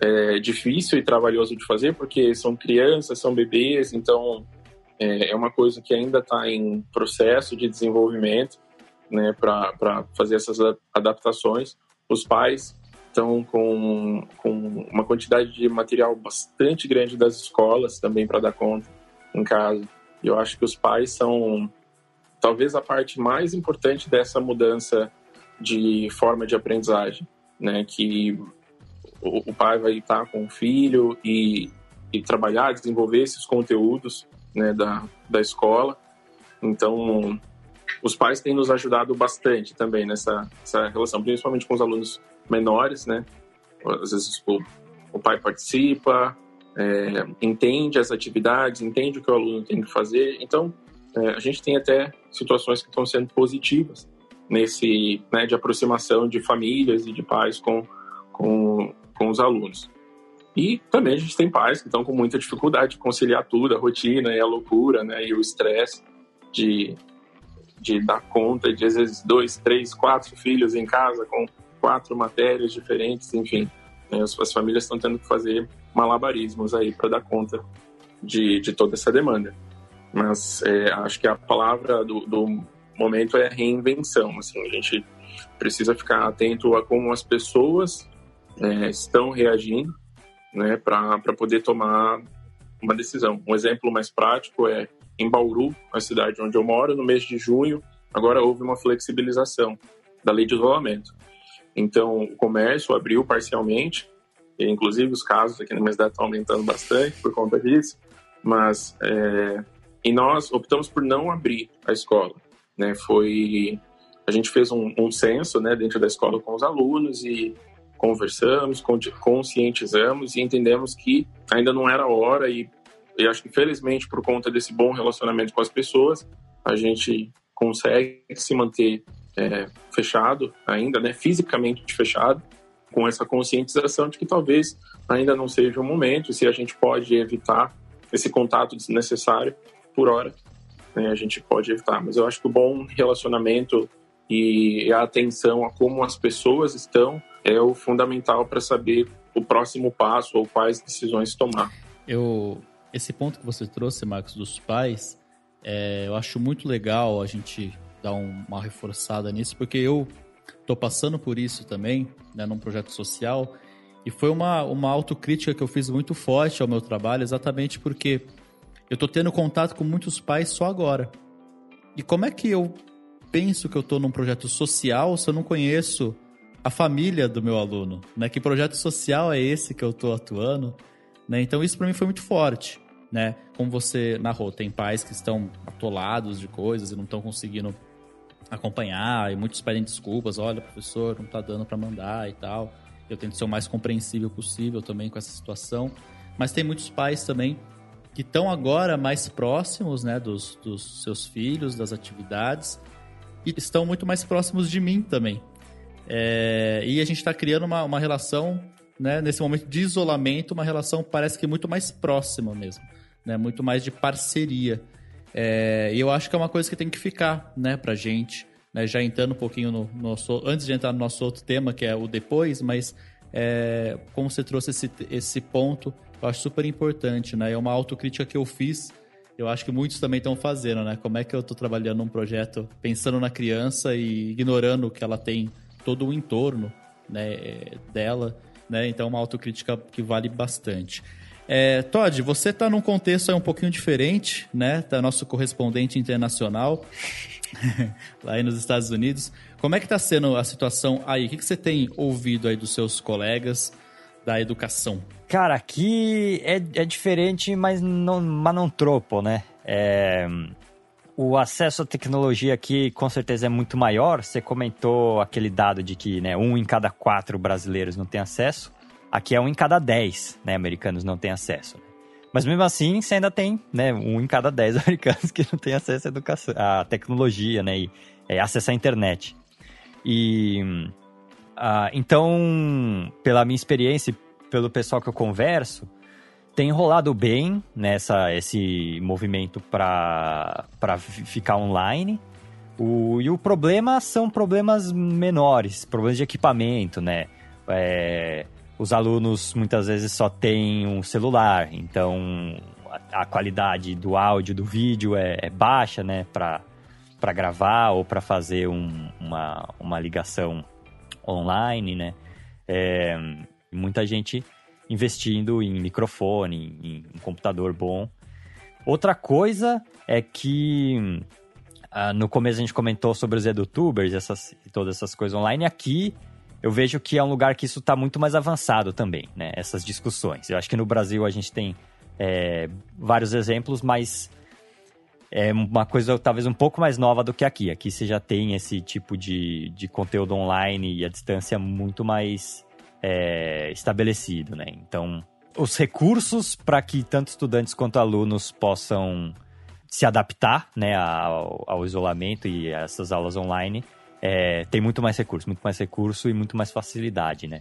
é, difícil e trabalhoso de fazer, porque são crianças, são bebês, então é, é uma coisa que ainda está em processo de desenvolvimento, né, para fazer essas adaptações. Os pais estão com, com uma quantidade de material bastante grande das escolas também para dar conta em casa. E eu acho que os pais são talvez a parte mais importante dessa mudança de forma de aprendizagem, né? Que o, o pai vai estar com o filho e, e trabalhar, desenvolver esses conteúdos né, da, da escola. Então, os pais têm nos ajudado bastante também nessa, nessa relação, principalmente com os alunos menores, né? Às vezes o, o pai participa, é, entende as atividades, entende o que o aluno tem que fazer. Então, é, a gente tem até situações que estão sendo positivas nesse né, de aproximação de famílias e de pais com, com, com os alunos. E também a gente tem pais que estão com muita dificuldade de conciliar tudo, a rotina e a loucura, né, e o estresse de, de dar conta de às vezes dois, três, quatro filhos em casa com quatro matérias diferentes, enfim. Né, as, as famílias estão tendo que fazer malabarismos aí para dar conta de, de toda essa demanda. Mas é, acho que a palavra do, do momento é reinvenção. Assim, a gente precisa ficar atento a como as pessoas é, estão reagindo né, para poder tomar uma decisão. Um exemplo mais prático é em Bauru, a cidade onde eu moro, no mês de junho, agora houve uma flexibilização da lei de isolamento. Então, o comércio abriu parcialmente, e, inclusive os casos aqui na minha cidade estão aumentando bastante por conta disso, mas é, e nós optamos por não abrir a escola. Né? Foi a gente fez um, um censo né, dentro da escola com os alunos e conversamos, conscientizamos e entendemos que ainda não era hora e, e acho que felizmente por conta desse bom relacionamento com as pessoas a gente consegue se manter é, fechado ainda, né, fisicamente fechado, com essa conscientização de que talvez ainda não seja o momento, se a gente pode evitar esse contato desnecessário, por hora, né, a gente pode evitar. Mas eu acho que o bom relacionamento e a atenção a como as pessoas estão é o fundamental para saber o próximo passo ou quais decisões tomar. Eu esse ponto que você trouxe, Marcos, dos pais, é, eu acho muito legal a gente dar um, uma reforçada nisso, porque eu estou passando por isso também, né, num projeto social, e foi uma, uma autocrítica que eu fiz muito forte ao meu trabalho, exatamente porque eu tô tendo contato com muitos pais só agora. E como é que eu penso que eu tô num projeto social se eu não conheço a família do meu aluno? Né? Que projeto social é esse que eu tô atuando? Né? Então isso para mim foi muito forte. Né? Como você narrou, tem pais que estão atolados de coisas e não estão conseguindo acompanhar, e muitos pedem desculpas, olha, professor, não tá dando para mandar e tal. Eu tento ser o mais compreensível possível também com essa situação. Mas tem muitos pais também que estão agora mais próximos né, dos, dos seus filhos, das atividades, e estão muito mais próximos de mim também. É, e a gente está criando uma, uma relação, né, nesse momento de isolamento, uma relação parece que muito mais próxima mesmo, né, muito mais de parceria. É, e eu acho que é uma coisa que tem que ficar né, para gente, né, já entrando um pouquinho no nosso. Antes de entrar no nosso outro tema, que é o depois, mas é, como você trouxe esse, esse ponto eu acho super importante, né? É uma autocrítica que eu fiz, eu acho que muitos também estão fazendo, né? Como é que eu estou trabalhando num projeto pensando na criança e ignorando que ela tem todo o entorno né, dela, né? Então, uma autocrítica que vale bastante. É, Todd, você está num contexto um pouquinho diferente, né? Tá nosso correspondente internacional lá aí nos Estados Unidos. Como é que está sendo a situação aí? O que, que você tem ouvido aí dos seus colegas da educação? Cara, aqui é, é diferente, mas não, mas não tropo, né? É, o acesso à tecnologia aqui com certeza é muito maior. Você comentou aquele dado de que né, um em cada quatro brasileiros não tem acesso. Aqui é um em cada dez né, americanos não tem acesso. Mas mesmo assim, você ainda tem né, um em cada dez americanos que não tem acesso à, educação, à tecnologia né, e é, acesso à internet. E uh, então, pela minha experiência pelo pessoal que eu converso, tem rolado bem nessa esse movimento para ficar online. O, e o problema são problemas menores, problemas de equipamento, né? É, os alunos muitas vezes só têm um celular, então a, a qualidade do áudio, do vídeo é, é baixa, né? Para gravar ou para fazer um, uma, uma ligação online, né? É, muita gente investindo em microfone, em, em computador bom. Outra coisa é que uh, no começo a gente comentou sobre os edutubers essas, todas essas coisas online. Aqui eu vejo que é um lugar que isso está muito mais avançado também, né? Essas discussões. Eu acho que no Brasil a gente tem é, vários exemplos, mas é uma coisa talvez um pouco mais nova do que aqui. Aqui você já tem esse tipo de, de conteúdo online e a distância muito mais é, estabelecido, né? Então, os recursos para que tanto estudantes quanto alunos possam se adaptar né, ao, ao isolamento e a essas aulas online, é, tem muito mais recurso, muito mais recurso e muito mais facilidade, né?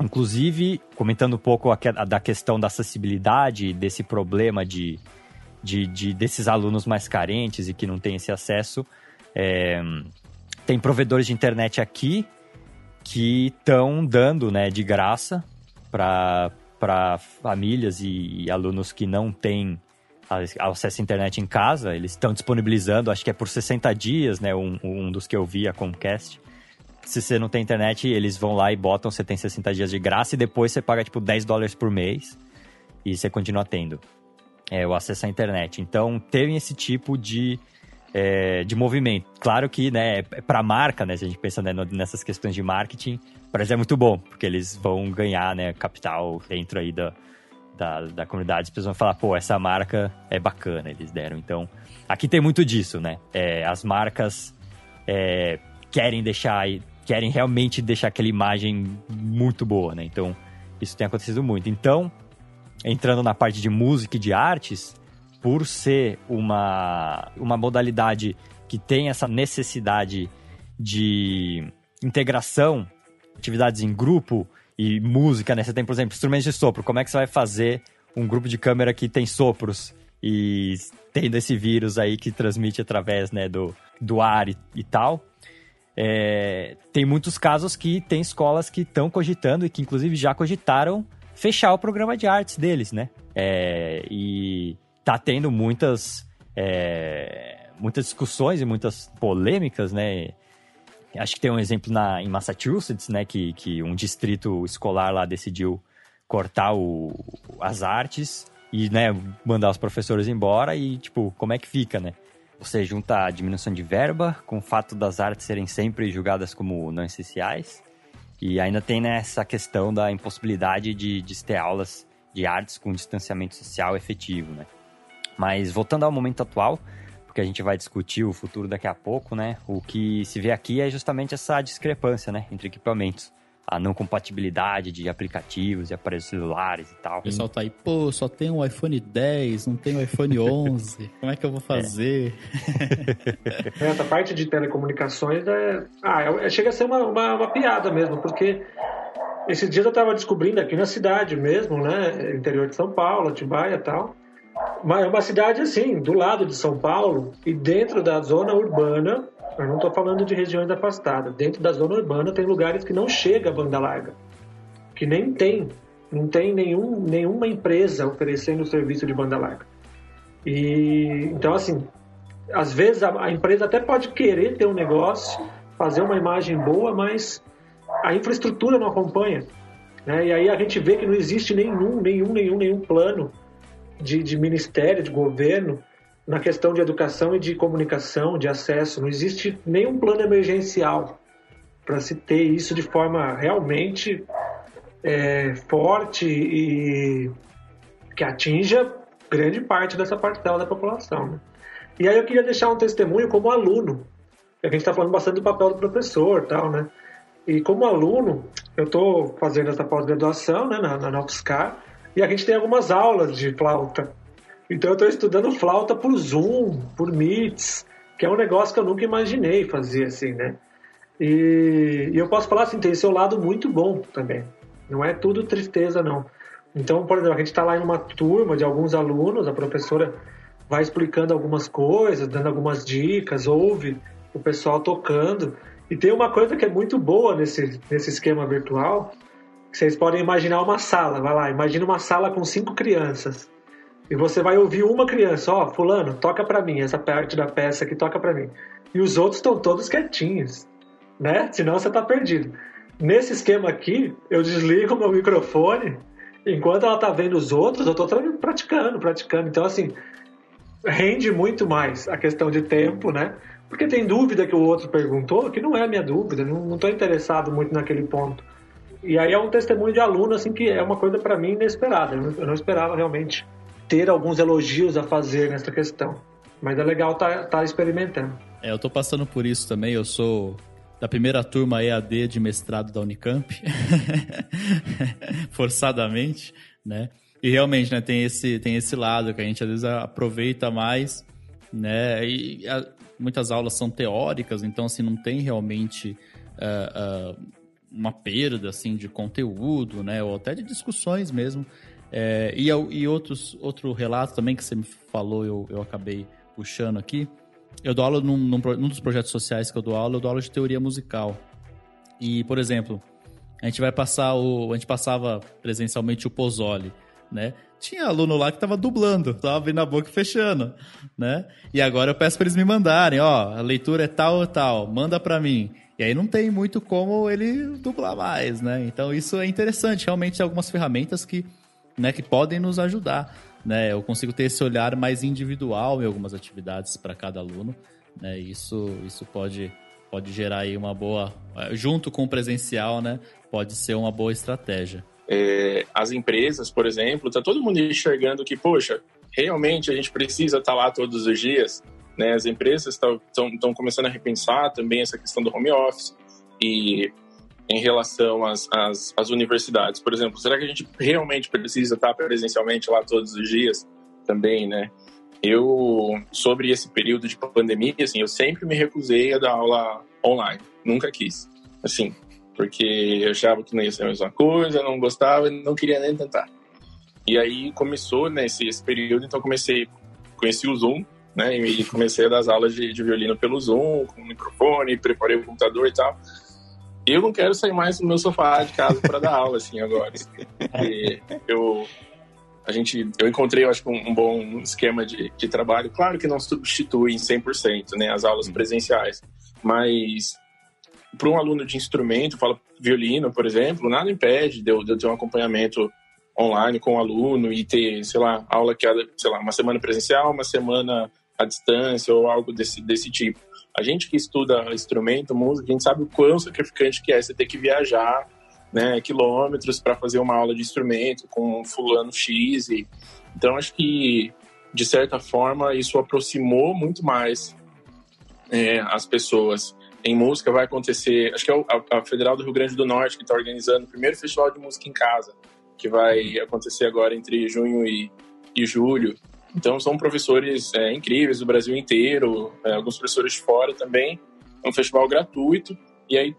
Inclusive, comentando um pouco a, a, da questão da acessibilidade, desse problema de, de, de, desses alunos mais carentes e que não têm esse acesso, é, tem provedores de internet aqui que estão dando né, de graça para famílias e, e, alunos que não têm acesso à internet em casa. Eles estão disponibilizando, acho que é por 60 dias, né, um, um dos que eu vi, a Comcast. Se você não tem internet, eles vão lá e botam, você tem 60 dias de graça e depois você paga tipo 10 dólares por mês e você continua tendo é, o acesso à internet. Então, tem esse tipo de é, de movimento. Claro que, né, é para a marca, né, se a gente pensa né, nessas questões de marketing, para eles é muito bom, porque eles vão ganhar, né, capital dentro aí da, da, da comunidade. As pessoas vão falar, pô, essa marca é bacana, eles deram. Então, aqui tem muito disso, né? É, as marcas é, querem deixar, querem realmente deixar aquela imagem muito boa, né? Então, isso tem acontecido muito. Então, entrando na parte de música e de artes, por ser uma, uma modalidade que tem essa necessidade de integração, atividades em grupo e música, né? Você tem, por exemplo, instrumentos de sopro. Como é que você vai fazer um grupo de câmera que tem sopros e tendo esse vírus aí que transmite através né, do, do ar e, e tal? É, tem muitos casos que tem escolas que estão cogitando e que inclusive já cogitaram fechar o programa de artes deles, né? É, e tá tendo muitas, é, muitas discussões e muitas polêmicas, né? Acho que tem um exemplo na, em Massachusetts, né? Que, que um distrito escolar lá decidiu cortar o, as artes e, né, mandar os professores embora e, tipo, como é que fica, né? Você junta a diminuição de verba com o fato das artes serem sempre julgadas como não essenciais e ainda tem né, essa questão da impossibilidade de, de ter aulas de artes com distanciamento social efetivo, né? Mas voltando ao momento atual, porque a gente vai discutir o futuro daqui a pouco, né? O que se vê aqui é justamente essa discrepância, né, entre equipamentos. A não compatibilidade de aplicativos e aparelhos celulares e tal. O pessoal tá aí, pô, só tem um iPhone 10, não tem um iPhone 11, como é que eu vou fazer? É. Essa parte de telecomunicações é... Ah, é, chega a ser uma, uma, uma piada mesmo, porque esses dias eu estava descobrindo aqui na cidade mesmo, né? Interior de São Paulo, Atibaia e tal é uma cidade assim, do lado de São Paulo e dentro da zona urbana, eu não estou falando de regiões afastadas, dentro da zona urbana tem lugares que não chega a banda larga, que nem tem, não tem nenhum, nenhuma empresa oferecendo serviço de banda larga. E então assim, às vezes a, a empresa até pode querer ter um negócio, fazer uma imagem boa, mas a infraestrutura não acompanha. Né? E aí a gente vê que não existe nenhum, nenhum, nenhum, nenhum plano de, de ministério, de governo, na questão de educação e de comunicação, de acesso. Não existe nenhum plano emergencial para se ter isso de forma realmente é, forte e que atinja grande parte dessa parcela da população. Né? E aí eu queria deixar um testemunho como aluno. A gente está falando bastante do papel do professor, tal, né? E como aluno, eu estou fazendo essa pós-graduação né, na, na UFSCar, e a gente tem algumas aulas de flauta. Então eu estou estudando flauta por Zoom, por Meets, que é um negócio que eu nunca imaginei fazer assim, né? E, e eu posso falar assim, tem seu lado muito bom também. Não é tudo tristeza, não. Então, por exemplo, a gente está lá em uma turma de alguns alunos, a professora vai explicando algumas coisas, dando algumas dicas, ouve o pessoal tocando. E tem uma coisa que é muito boa nesse, nesse esquema virtual, vocês podem imaginar uma sala, vai lá, imagina uma sala com cinco crianças. E você vai ouvir uma criança, ó, oh, fulano, toca para mim essa parte da peça que toca para mim. E os outros estão todos quietinhos, né? Senão você tá perdido. Nesse esquema aqui, eu desligo meu microfone, enquanto ela tá vendo os outros, eu tô praticando, praticando. Então, assim, rende muito mais a questão de tempo, né? Porque tem dúvida que o outro perguntou, que não é a minha dúvida, não estou interessado muito naquele ponto. E aí é um testemunho de aluno, assim, que é uma coisa para mim inesperada. Eu não esperava realmente ter alguns elogios a fazer nessa questão. Mas é legal estar tá, tá experimentando. É, eu estou passando por isso também. Eu sou da primeira turma EAD de mestrado da Unicamp, forçadamente, né? E realmente, né, tem esse, tem esse lado que a gente às vezes aproveita mais, né? E a, muitas aulas são teóricas, então assim não tem realmente uh, uh, uma perda assim de conteúdo, né? Ou até de discussões mesmo. É, e, e outros, outro relato também que você me falou, eu, eu acabei puxando aqui. Eu dou aula num, num, num dos projetos sociais que eu dou aula, eu dou aula de teoria musical. E, por exemplo, a gente vai passar o. A gente passava presencialmente o Pozole né? Tinha aluno lá que tava dublando, tava abrindo a boca e fechando, né? E agora eu peço para eles me mandarem, ó, a leitura é tal ou tal, manda para mim. E aí não tem muito como ele dublar mais, né? Então isso é interessante, realmente algumas ferramentas que, né, que podem nos ajudar, né? Eu consigo ter esse olhar mais individual em algumas atividades para cada aluno, né? Isso isso pode pode gerar aí uma boa, junto com o presencial, né? Pode ser uma boa estratégia é, as empresas, por exemplo, está todo mundo enxergando que, poxa, realmente a gente precisa estar tá lá todos os dias. Né? As empresas estão começando a repensar também essa questão do home office e em relação às, às, às, universidades, por exemplo, será que a gente realmente precisa estar presencialmente lá todos os dias também, né? Eu, sobre esse período de pandemia, assim, eu sempre me recusei a dar aula online, nunca quis. Assim, porque eu achava que não ia ser a mesma coisa, não gostava não queria nem tentar. E aí começou né, esse período, então comecei, conheci o Zoom, né, e comecei a dar as aulas de, de violino pelo Zoom, com o microfone, preparei o computador e tal. Eu não quero sair mais do meu sofá de casa para dar aula, assim, agora. E eu, a gente, eu encontrei, eu acho, um, um bom esquema de, de trabalho. Claro que não substitui em 100%, né, as aulas presenciais, mas para um aluno de instrumento, fala violino, por exemplo, nada impede de eu, de eu ter um acompanhamento online com o aluno e ter, sei lá, aula que é, sei lá, uma semana presencial, uma semana à distância ou algo desse, desse tipo. A gente que estuda instrumento, música, a gente sabe o quão sacrificante que é você ter que viajar, né, quilômetros para fazer uma aula de instrumento com fulano X. E... Então, acho que, de certa forma, isso aproximou muito mais é, as pessoas em música vai acontecer, acho que é a, Federal do Rio Grande do Norte que está organizando o primeiro festival de música em casa, que vai acontecer agora entre junho e, e julho. Então são professores é, incríveis do Brasil inteiro, é, alguns professores de fora também. É um festival gratuito e aí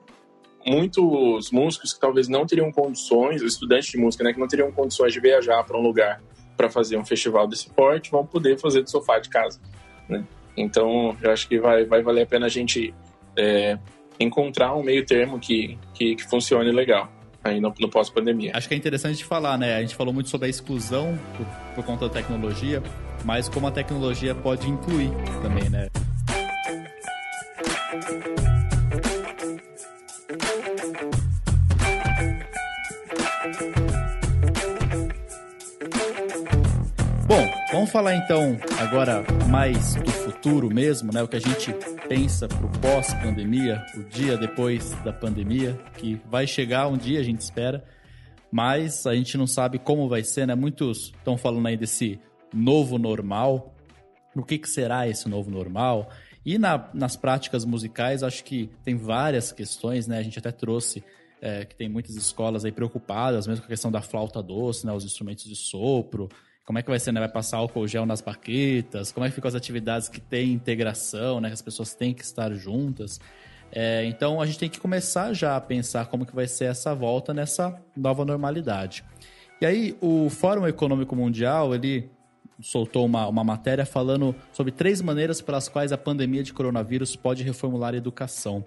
muitos músicos que talvez não teriam condições, estudantes de música, né, que não teriam condições de viajar para um lugar para fazer um festival desse porte, vão poder fazer do sofá de casa, né? Então, eu acho que vai, vai valer a pena a gente é, encontrar um meio termo que, que, que funcione legal aí no, no pós-pandemia. Acho que é interessante falar, né? A gente falou muito sobre a exclusão por, por conta da tecnologia, mas como a tecnologia pode incluir também, né? Bom, vamos falar então agora mais do futuro mesmo, né? O que a gente pensa para o pós-pandemia, o dia depois da pandemia, que vai chegar um dia, a gente espera, mas a gente não sabe como vai ser, né? Muitos estão falando aí desse novo normal. O que, que será esse novo normal? E na, nas práticas musicais, acho que tem várias questões, né? A gente até trouxe é, que tem muitas escolas aí preocupadas, mesmo com a questão da flauta doce, né? Os instrumentos de sopro, como é que vai ser, né? Vai passar álcool gel nas baquetas? Como é que ficam as atividades que têm integração, né? Que as pessoas têm que estar juntas. É, então a gente tem que começar já a pensar como que vai ser essa volta nessa nova normalidade. E aí o Fórum Econômico Mundial, ele soltou uma, uma matéria falando sobre três maneiras pelas quais a pandemia de coronavírus pode reformular a educação.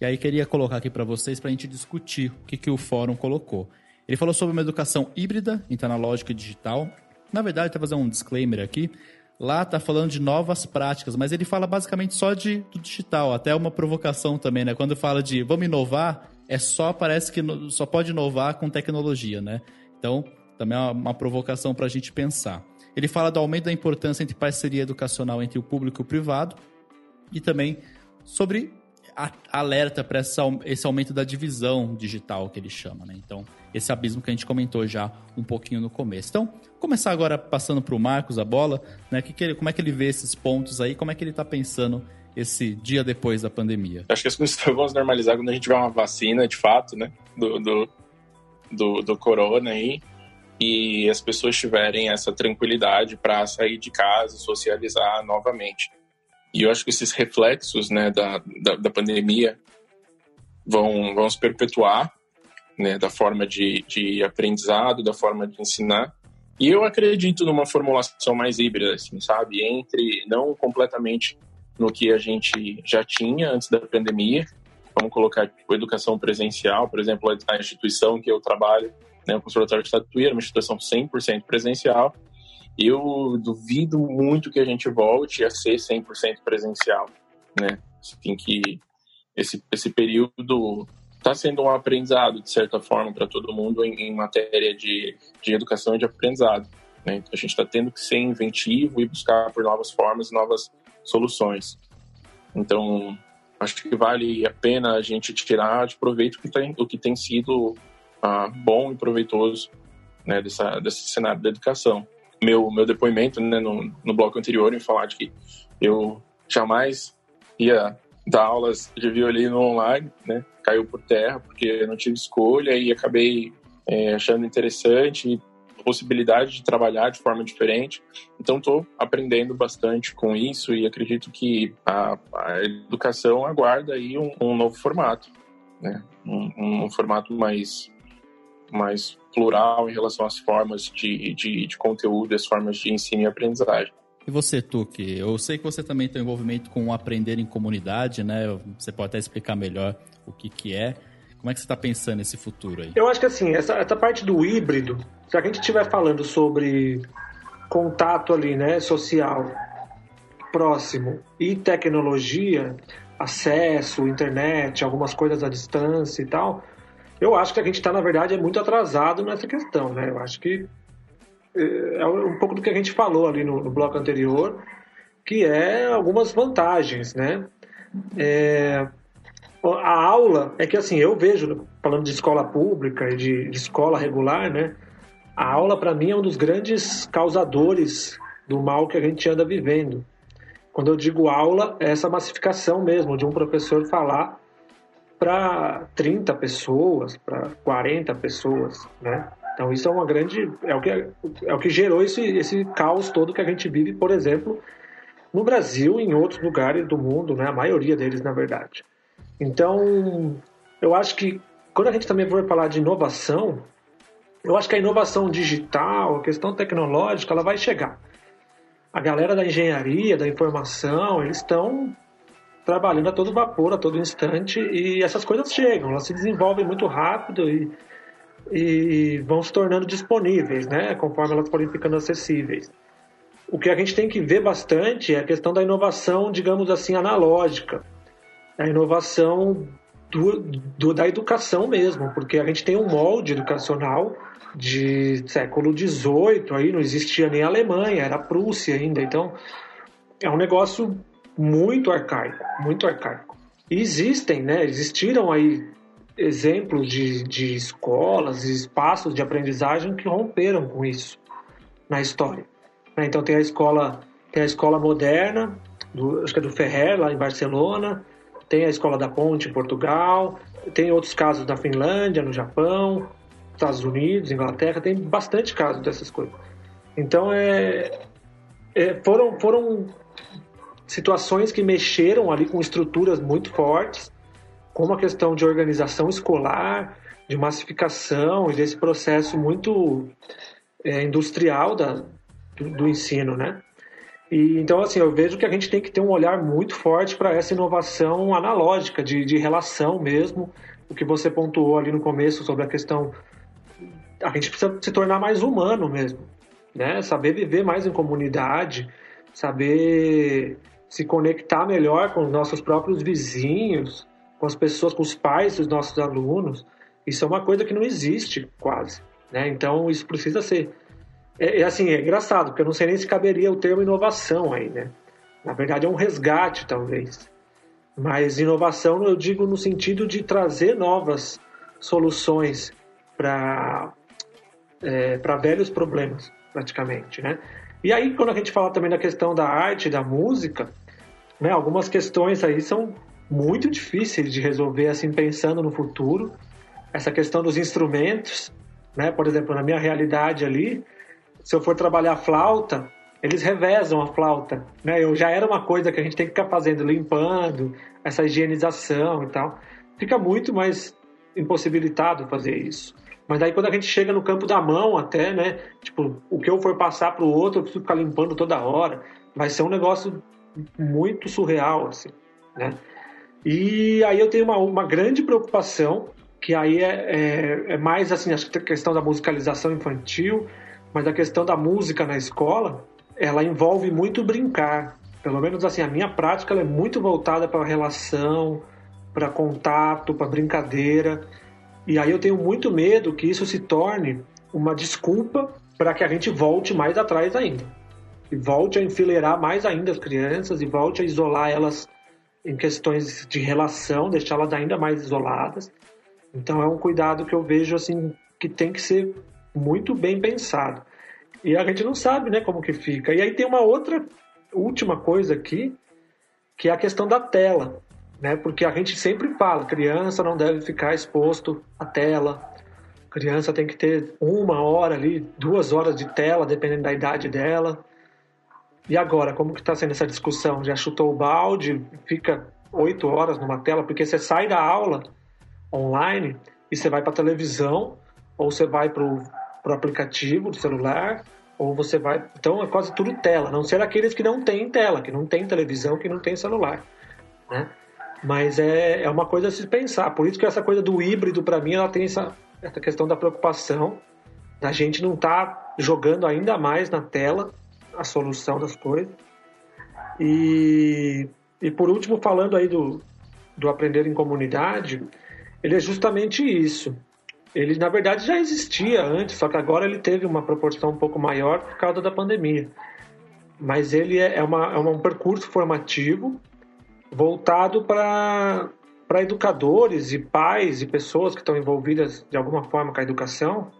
E aí queria colocar aqui para vocês para a gente discutir o que, que o fórum colocou. Ele falou sobre uma educação híbrida, então analógica e digital, na verdade, está fazendo um disclaimer aqui. Lá está falando de novas práticas, mas ele fala basicamente só de do digital, até uma provocação também, né? Quando fala de vamos inovar, é só, parece que no, só pode inovar com tecnologia, né? Então, também é uma, uma provocação para a gente pensar. Ele fala do aumento da importância entre parceria educacional entre o público e o privado e também sobre a, alerta para esse aumento da divisão digital que ele chama, né? Então, esse abismo que a gente comentou já um pouquinho no começo. Então, começar agora passando para o Marcos a bola, né? Que que ele, como é que ele vê esses pontos aí? Como é que ele está pensando esse dia depois da pandemia? Acho que as coisas vão se normalizar quando a gente tiver uma vacina, de fato, né? Do, do, do, do corona aí. E as pessoas tiverem essa tranquilidade para sair de casa, socializar novamente. E eu acho que esses reflexos né, da, da, da pandemia vão, vão se perpetuar, né, da forma de, de aprendizado, da forma de ensinar. E eu acredito numa formulação mais híbrida, assim, sabe? Entre não completamente no que a gente já tinha antes da pandemia. Vamos colocar tipo, educação presencial, por exemplo, a instituição que eu trabalho, né, o Conservatório de Tatuí, é uma instituição 100% presencial. Eu duvido muito que a gente volte a ser 100% presencial, né? Assim que esse, esse período está sendo um aprendizado, de certa forma, para todo mundo em, em, matéria de, de educação e de aprendizado. Né? Então, a gente está tendo que ser inventivo e buscar por novas formas, novas soluções. Então, acho que vale a pena a gente tirar de proveito o que tem, o que tem sido ah, bom e proveitoso né, dessa, desse cenário da educação. Meu, meu depoimento né, no, no bloco anterior em falar de que eu jamais ia dar aulas de violino online, né, caiu por terra porque eu não tive escolha e acabei é, achando interessante possibilidade de trabalhar de forma diferente. Então, estou aprendendo bastante com isso e acredito que a, a educação aguarda aí um, um novo formato, né? Um, um, formato mais, mais plural em relação às formas de, de, de conteúdo, as formas de ensino e aprendizagem. E você, Tuque? Eu sei que você também tem envolvimento com aprender em comunidade, né? Você pode até explicar melhor o que, que é. Como é que você está pensando nesse futuro aí? Eu acho que assim, essa, essa parte do híbrido, se a gente estiver falando sobre contato ali, né, social próximo e tecnologia, acesso, internet, algumas coisas à distância e tal, eu acho que a gente está, na verdade, é muito atrasado nessa questão, né? Eu acho que é, é um pouco do que a gente falou ali no, no bloco anterior, que é algumas vantagens, né? É, a aula é que assim eu vejo falando de escola pública e de, de escola regular né? A aula para mim é um dos grandes causadores do mal que a gente anda vivendo. Quando eu digo aula é essa massificação mesmo de um professor falar para 30 pessoas para 40 pessoas né então isso é uma grande é o que é o que gerou esse esse caos todo que a gente vive por exemplo no Brasil e em outros lugares do mundo né a maioria deles na verdade então, eu acho que quando a gente também for falar de inovação, eu acho que a inovação digital, a questão tecnológica, ela vai chegar. A galera da engenharia, da informação, eles estão trabalhando a todo vapor, a todo instante, e essas coisas chegam, elas se desenvolvem muito rápido e, e vão se tornando disponíveis, né, conforme elas forem ficando acessíveis. O que a gente tem que ver bastante é a questão da inovação, digamos assim, analógica a inovação do, do, da educação mesmo, porque a gente tem um molde educacional de século XVIII, aí não existia nem a Alemanha, era a Prússia ainda, então é um negócio muito arcaico, muito arcaico. E existem, né, existiram aí exemplos de, de escolas e espaços de aprendizagem que romperam com isso na história. Né, então tem a escola, tem a escola moderna, do, acho que é do Ferrer, lá em Barcelona, tem a Escola da Ponte em Portugal, tem outros casos na Finlândia, no Japão, Estados Unidos, Inglaterra, tem bastante casos dessas coisas. Então, é, é, foram, foram situações que mexeram ali com estruturas muito fortes, como a questão de organização escolar, de massificação e desse processo muito é, industrial da, do, do ensino, né? E, então, assim, eu vejo que a gente tem que ter um olhar muito forte para essa inovação analógica, de, de relação mesmo, o que você pontuou ali no começo sobre a questão. A gente precisa se tornar mais humano mesmo, né? Saber viver mais em comunidade, saber se conectar melhor com os nossos próprios vizinhos, com as pessoas, com os pais dos nossos alunos, isso é uma coisa que não existe quase. Né? Então isso precisa ser. É, é, assim, é engraçado, porque eu não sei nem se caberia o termo inovação aí, né? Na verdade é um resgate, talvez. Mas inovação eu digo no sentido de trazer novas soluções para é, para velhos problemas, praticamente, né? E aí, quando a gente fala também da questão da arte, da música, né, algumas questões aí são muito difíceis de resolver, assim, pensando no futuro. Essa questão dos instrumentos, né? Por exemplo, na minha realidade ali, se eu for trabalhar flauta, eles revezam a flauta, né? Eu já era uma coisa que a gente tem que ficar fazendo, limpando, essa higienização e tal. Fica muito mais impossibilitado fazer isso. Mas aí quando a gente chega no campo da mão até, né? Tipo, o que eu for passar para o outro, eu preciso ficar limpando toda hora. Vai ser um negócio muito surreal, assim, né? E aí eu tenho uma, uma grande preocupação, que aí é, é, é mais, assim, a questão da musicalização infantil, mas a questão da música na escola, ela envolve muito brincar. Pelo menos, assim, a minha prática é muito voltada para relação, para contato, para brincadeira. E aí eu tenho muito medo que isso se torne uma desculpa para que a gente volte mais atrás ainda. E volte a enfileirar mais ainda as crianças e volte a isolar elas em questões de relação, deixá-las ainda mais isoladas. Então é um cuidado que eu vejo assim que tem que ser muito bem pensado. E a gente não sabe, né, como que fica. E aí tem uma outra última coisa aqui, que é a questão da tela né? Porque a gente sempre fala, criança não deve ficar exposto à tela. Criança tem que ter uma hora ali, duas horas de tela, dependendo da idade dela. E agora, como que está sendo essa discussão? Já chutou o balde, fica oito horas numa tela, porque você sai da aula online e você vai para televisão, ou você vai para o aplicativo do celular, ou você vai. Então é quase tudo tela, não ser aqueles que não têm tela, que não têm televisão, que não têm celular. Né? Mas é, é uma coisa a se pensar. Por isso que essa coisa do híbrido, para mim, ela tem essa, essa questão da preocupação da gente não estar tá jogando ainda mais na tela a solução das coisas. E, e por último, falando aí do, do aprender em comunidade, ele é justamente isso. Ele, na verdade, já existia antes, só que agora ele teve uma proporção um pouco maior por causa da pandemia. Mas ele é, é, uma, é um percurso formativo voltado para para educadores e pais e pessoas que estão envolvidas de alguma forma com a educação,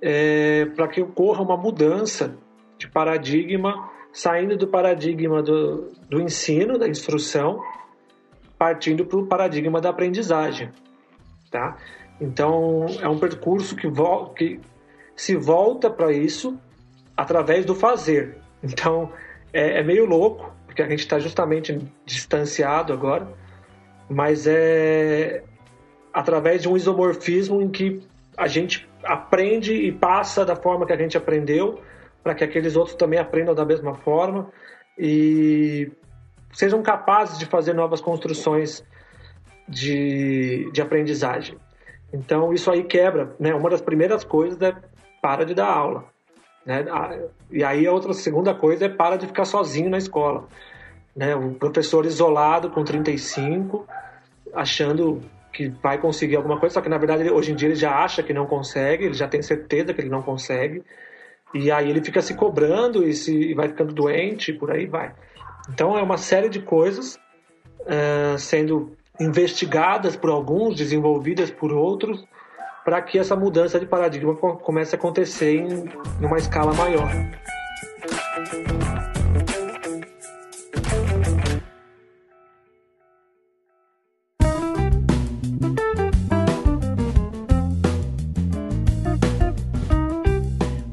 é, para que ocorra uma mudança de paradigma, saindo do paradigma do, do ensino, da instrução, partindo para o paradigma da aprendizagem. Tá? Então, é um percurso que, vo que se volta para isso através do fazer. Então, é, é meio louco, porque a gente está justamente distanciado agora, mas é através de um isomorfismo em que a gente aprende e passa da forma que a gente aprendeu, para que aqueles outros também aprendam da mesma forma e sejam capazes de fazer novas construções de, de aprendizagem. Então, isso aí quebra. Né? Uma das primeiras coisas é para de dar aula. Né? E aí a outra segunda coisa é para de ficar sozinho na escola. Né? Um professor isolado com 35, achando que vai conseguir alguma coisa, só que na verdade hoje em dia ele já acha que não consegue, ele já tem certeza que ele não consegue, e aí ele fica se cobrando e, se, e vai ficando doente e por aí vai. Então é uma série de coisas uh, sendo investigadas por alguns, desenvolvidas por outros, para que essa mudança de paradigma comece a acontecer em, em uma escala maior.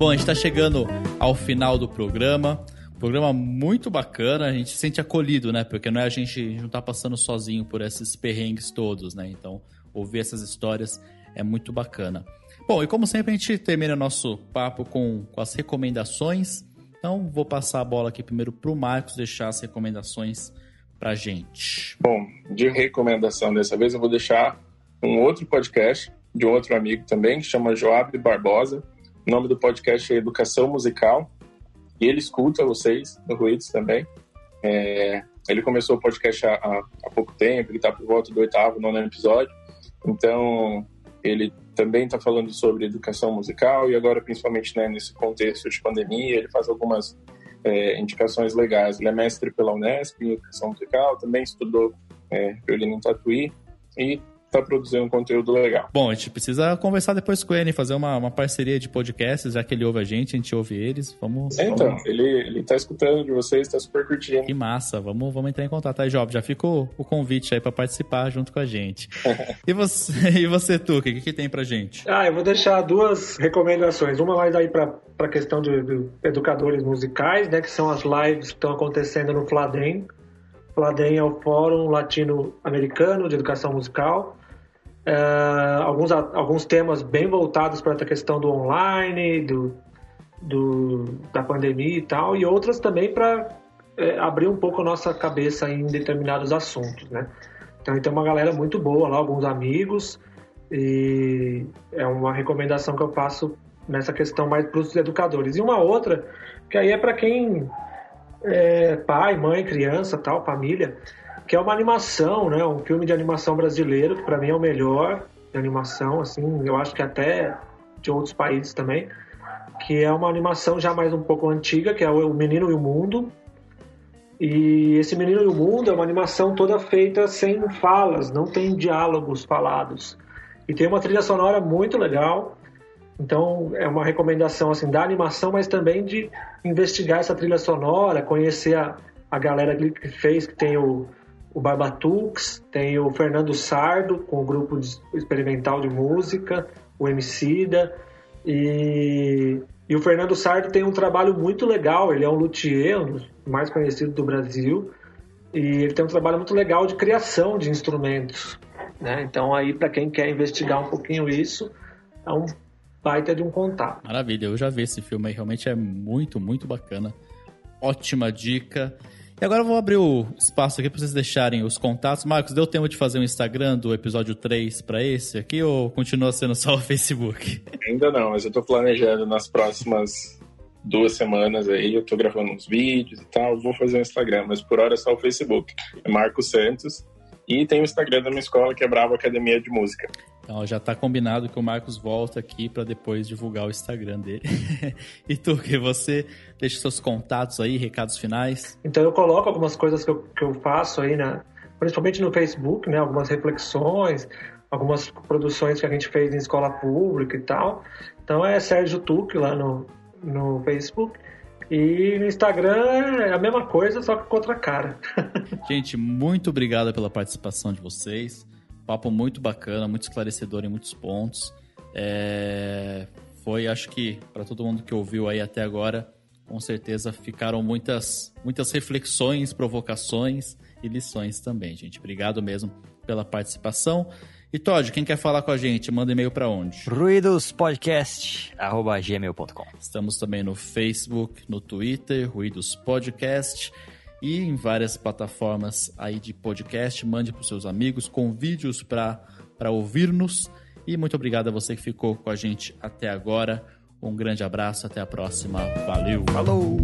Bom, a gente está chegando ao final do programa. Programa muito bacana, a gente se sente acolhido, né? Porque não é a gente, a gente não tá passando sozinho por esses perrengues todos, né? Então, ouvir essas histórias é muito bacana. Bom, e como sempre, a gente termina nosso papo com, com as recomendações. Então, vou passar a bola aqui primeiro para o Marcos deixar as recomendações para gente. Bom, de recomendação dessa vez, eu vou deixar um outro podcast de um outro amigo também, que chama Joab Barbosa. O nome do podcast é Educação Musical. E ele escuta vocês no Ruídos também. É, ele começou o podcast há, há pouco tempo, ele está por volta do oitavo, nono episódio. Então, ele também está falando sobre educação musical e agora, principalmente né, nesse contexto de pandemia, ele faz algumas é, indicações legais. Ele é mestre pela Unesp em educação musical, também estudou é, violino em Tatuí e está produzindo um conteúdo legal. Bom, a gente precisa conversar depois com ele, fazer uma, uma parceria de podcasts, já que ele ouve a gente, a gente ouve eles. Vamos. É, então, vamos... ele, ele tá escutando de vocês, está super curtindo. Que massa, vamos, vamos entrar em contato. Aí, Job, já fica o, o convite aí para participar junto com a gente. e, você, e você, Tuca, o que, que tem pra gente? Ah, eu vou deixar duas recomendações. Uma mais aí para a questão de, de, educadores musicais, né, que são as lives que estão acontecendo no Fladem. Fladem é o Fórum Latino-Americano de Educação Musical. É, alguns, alguns temas bem voltados para a questão do online, do, do, da pandemia e tal, e outras também para é, abrir um pouco a nossa cabeça em determinados assuntos, né? Então tem uma galera muito boa lá, alguns amigos, e é uma recomendação que eu faço nessa questão mais para os educadores. E uma outra, que aí é para quem é pai, mãe, criança, tal, família, que é uma animação, né? Um filme de animação brasileiro, que para mim é o melhor de animação, assim, eu acho que até de outros países também, que é uma animação já mais um pouco antiga, que é o Menino e o Mundo. E esse Menino e o Mundo é uma animação toda feita sem falas, não tem diálogos falados. E tem uma trilha sonora muito legal. Então é uma recomendação assim da animação, mas também de investigar essa trilha sonora, conhecer a, a galera que fez, que tem o o Barbatux, tem o Fernando Sardo, com o grupo experimental de música, o Emicida, e, e o Fernando Sardo tem um trabalho muito legal, ele é um luthier, um dos mais conhecidos do Brasil, e ele tem um trabalho muito legal de criação de instrumentos. Né? Então aí, para quem quer investigar um pouquinho isso, é um baita de um contato. Maravilha, eu já vi esse filme aí, realmente é muito, muito bacana. Ótima dica. E agora eu vou abrir o espaço aqui para vocês deixarem os contatos. Marcos, deu tempo de fazer um Instagram do episódio 3 para esse aqui ou continua sendo só o Facebook? Ainda não, mas eu estou planejando nas próximas duas semanas aí, eu estou gravando uns vídeos e tal, vou fazer um Instagram, mas por hora é só o Facebook. É Marcos Santos. E tem o Instagram da minha escola, que é Bravo Academia de Música. Então já está combinado que o Marcos volta aqui para depois divulgar o Instagram dele. e tu, que você deixa seus contatos aí, recados finais? Então eu coloco algumas coisas que eu, que eu faço aí, né? principalmente no Facebook, né? Algumas reflexões, algumas produções que a gente fez em escola pública e tal. Então é Sérgio Tuque lá no, no Facebook. E no Instagram é a mesma coisa, só que com outra cara. Gente, muito obrigado pela participação de vocês. Papo muito bacana, muito esclarecedor em muitos pontos. É... Foi, acho que, para todo mundo que ouviu aí até agora, com certeza ficaram muitas, muitas reflexões, provocações e lições também, gente. Obrigado mesmo pela participação. E Todd, quem quer falar com a gente, manda e-mail para onde? ruidospodcast@gmail.com. Estamos também no Facebook, no Twitter, Ruidos Podcast e em várias plataformas aí de podcast. Mande para os seus amigos com vídeos para ouvir-nos. E muito obrigado a você que ficou com a gente até agora. Um grande abraço, até a próxima. Valeu. Falou.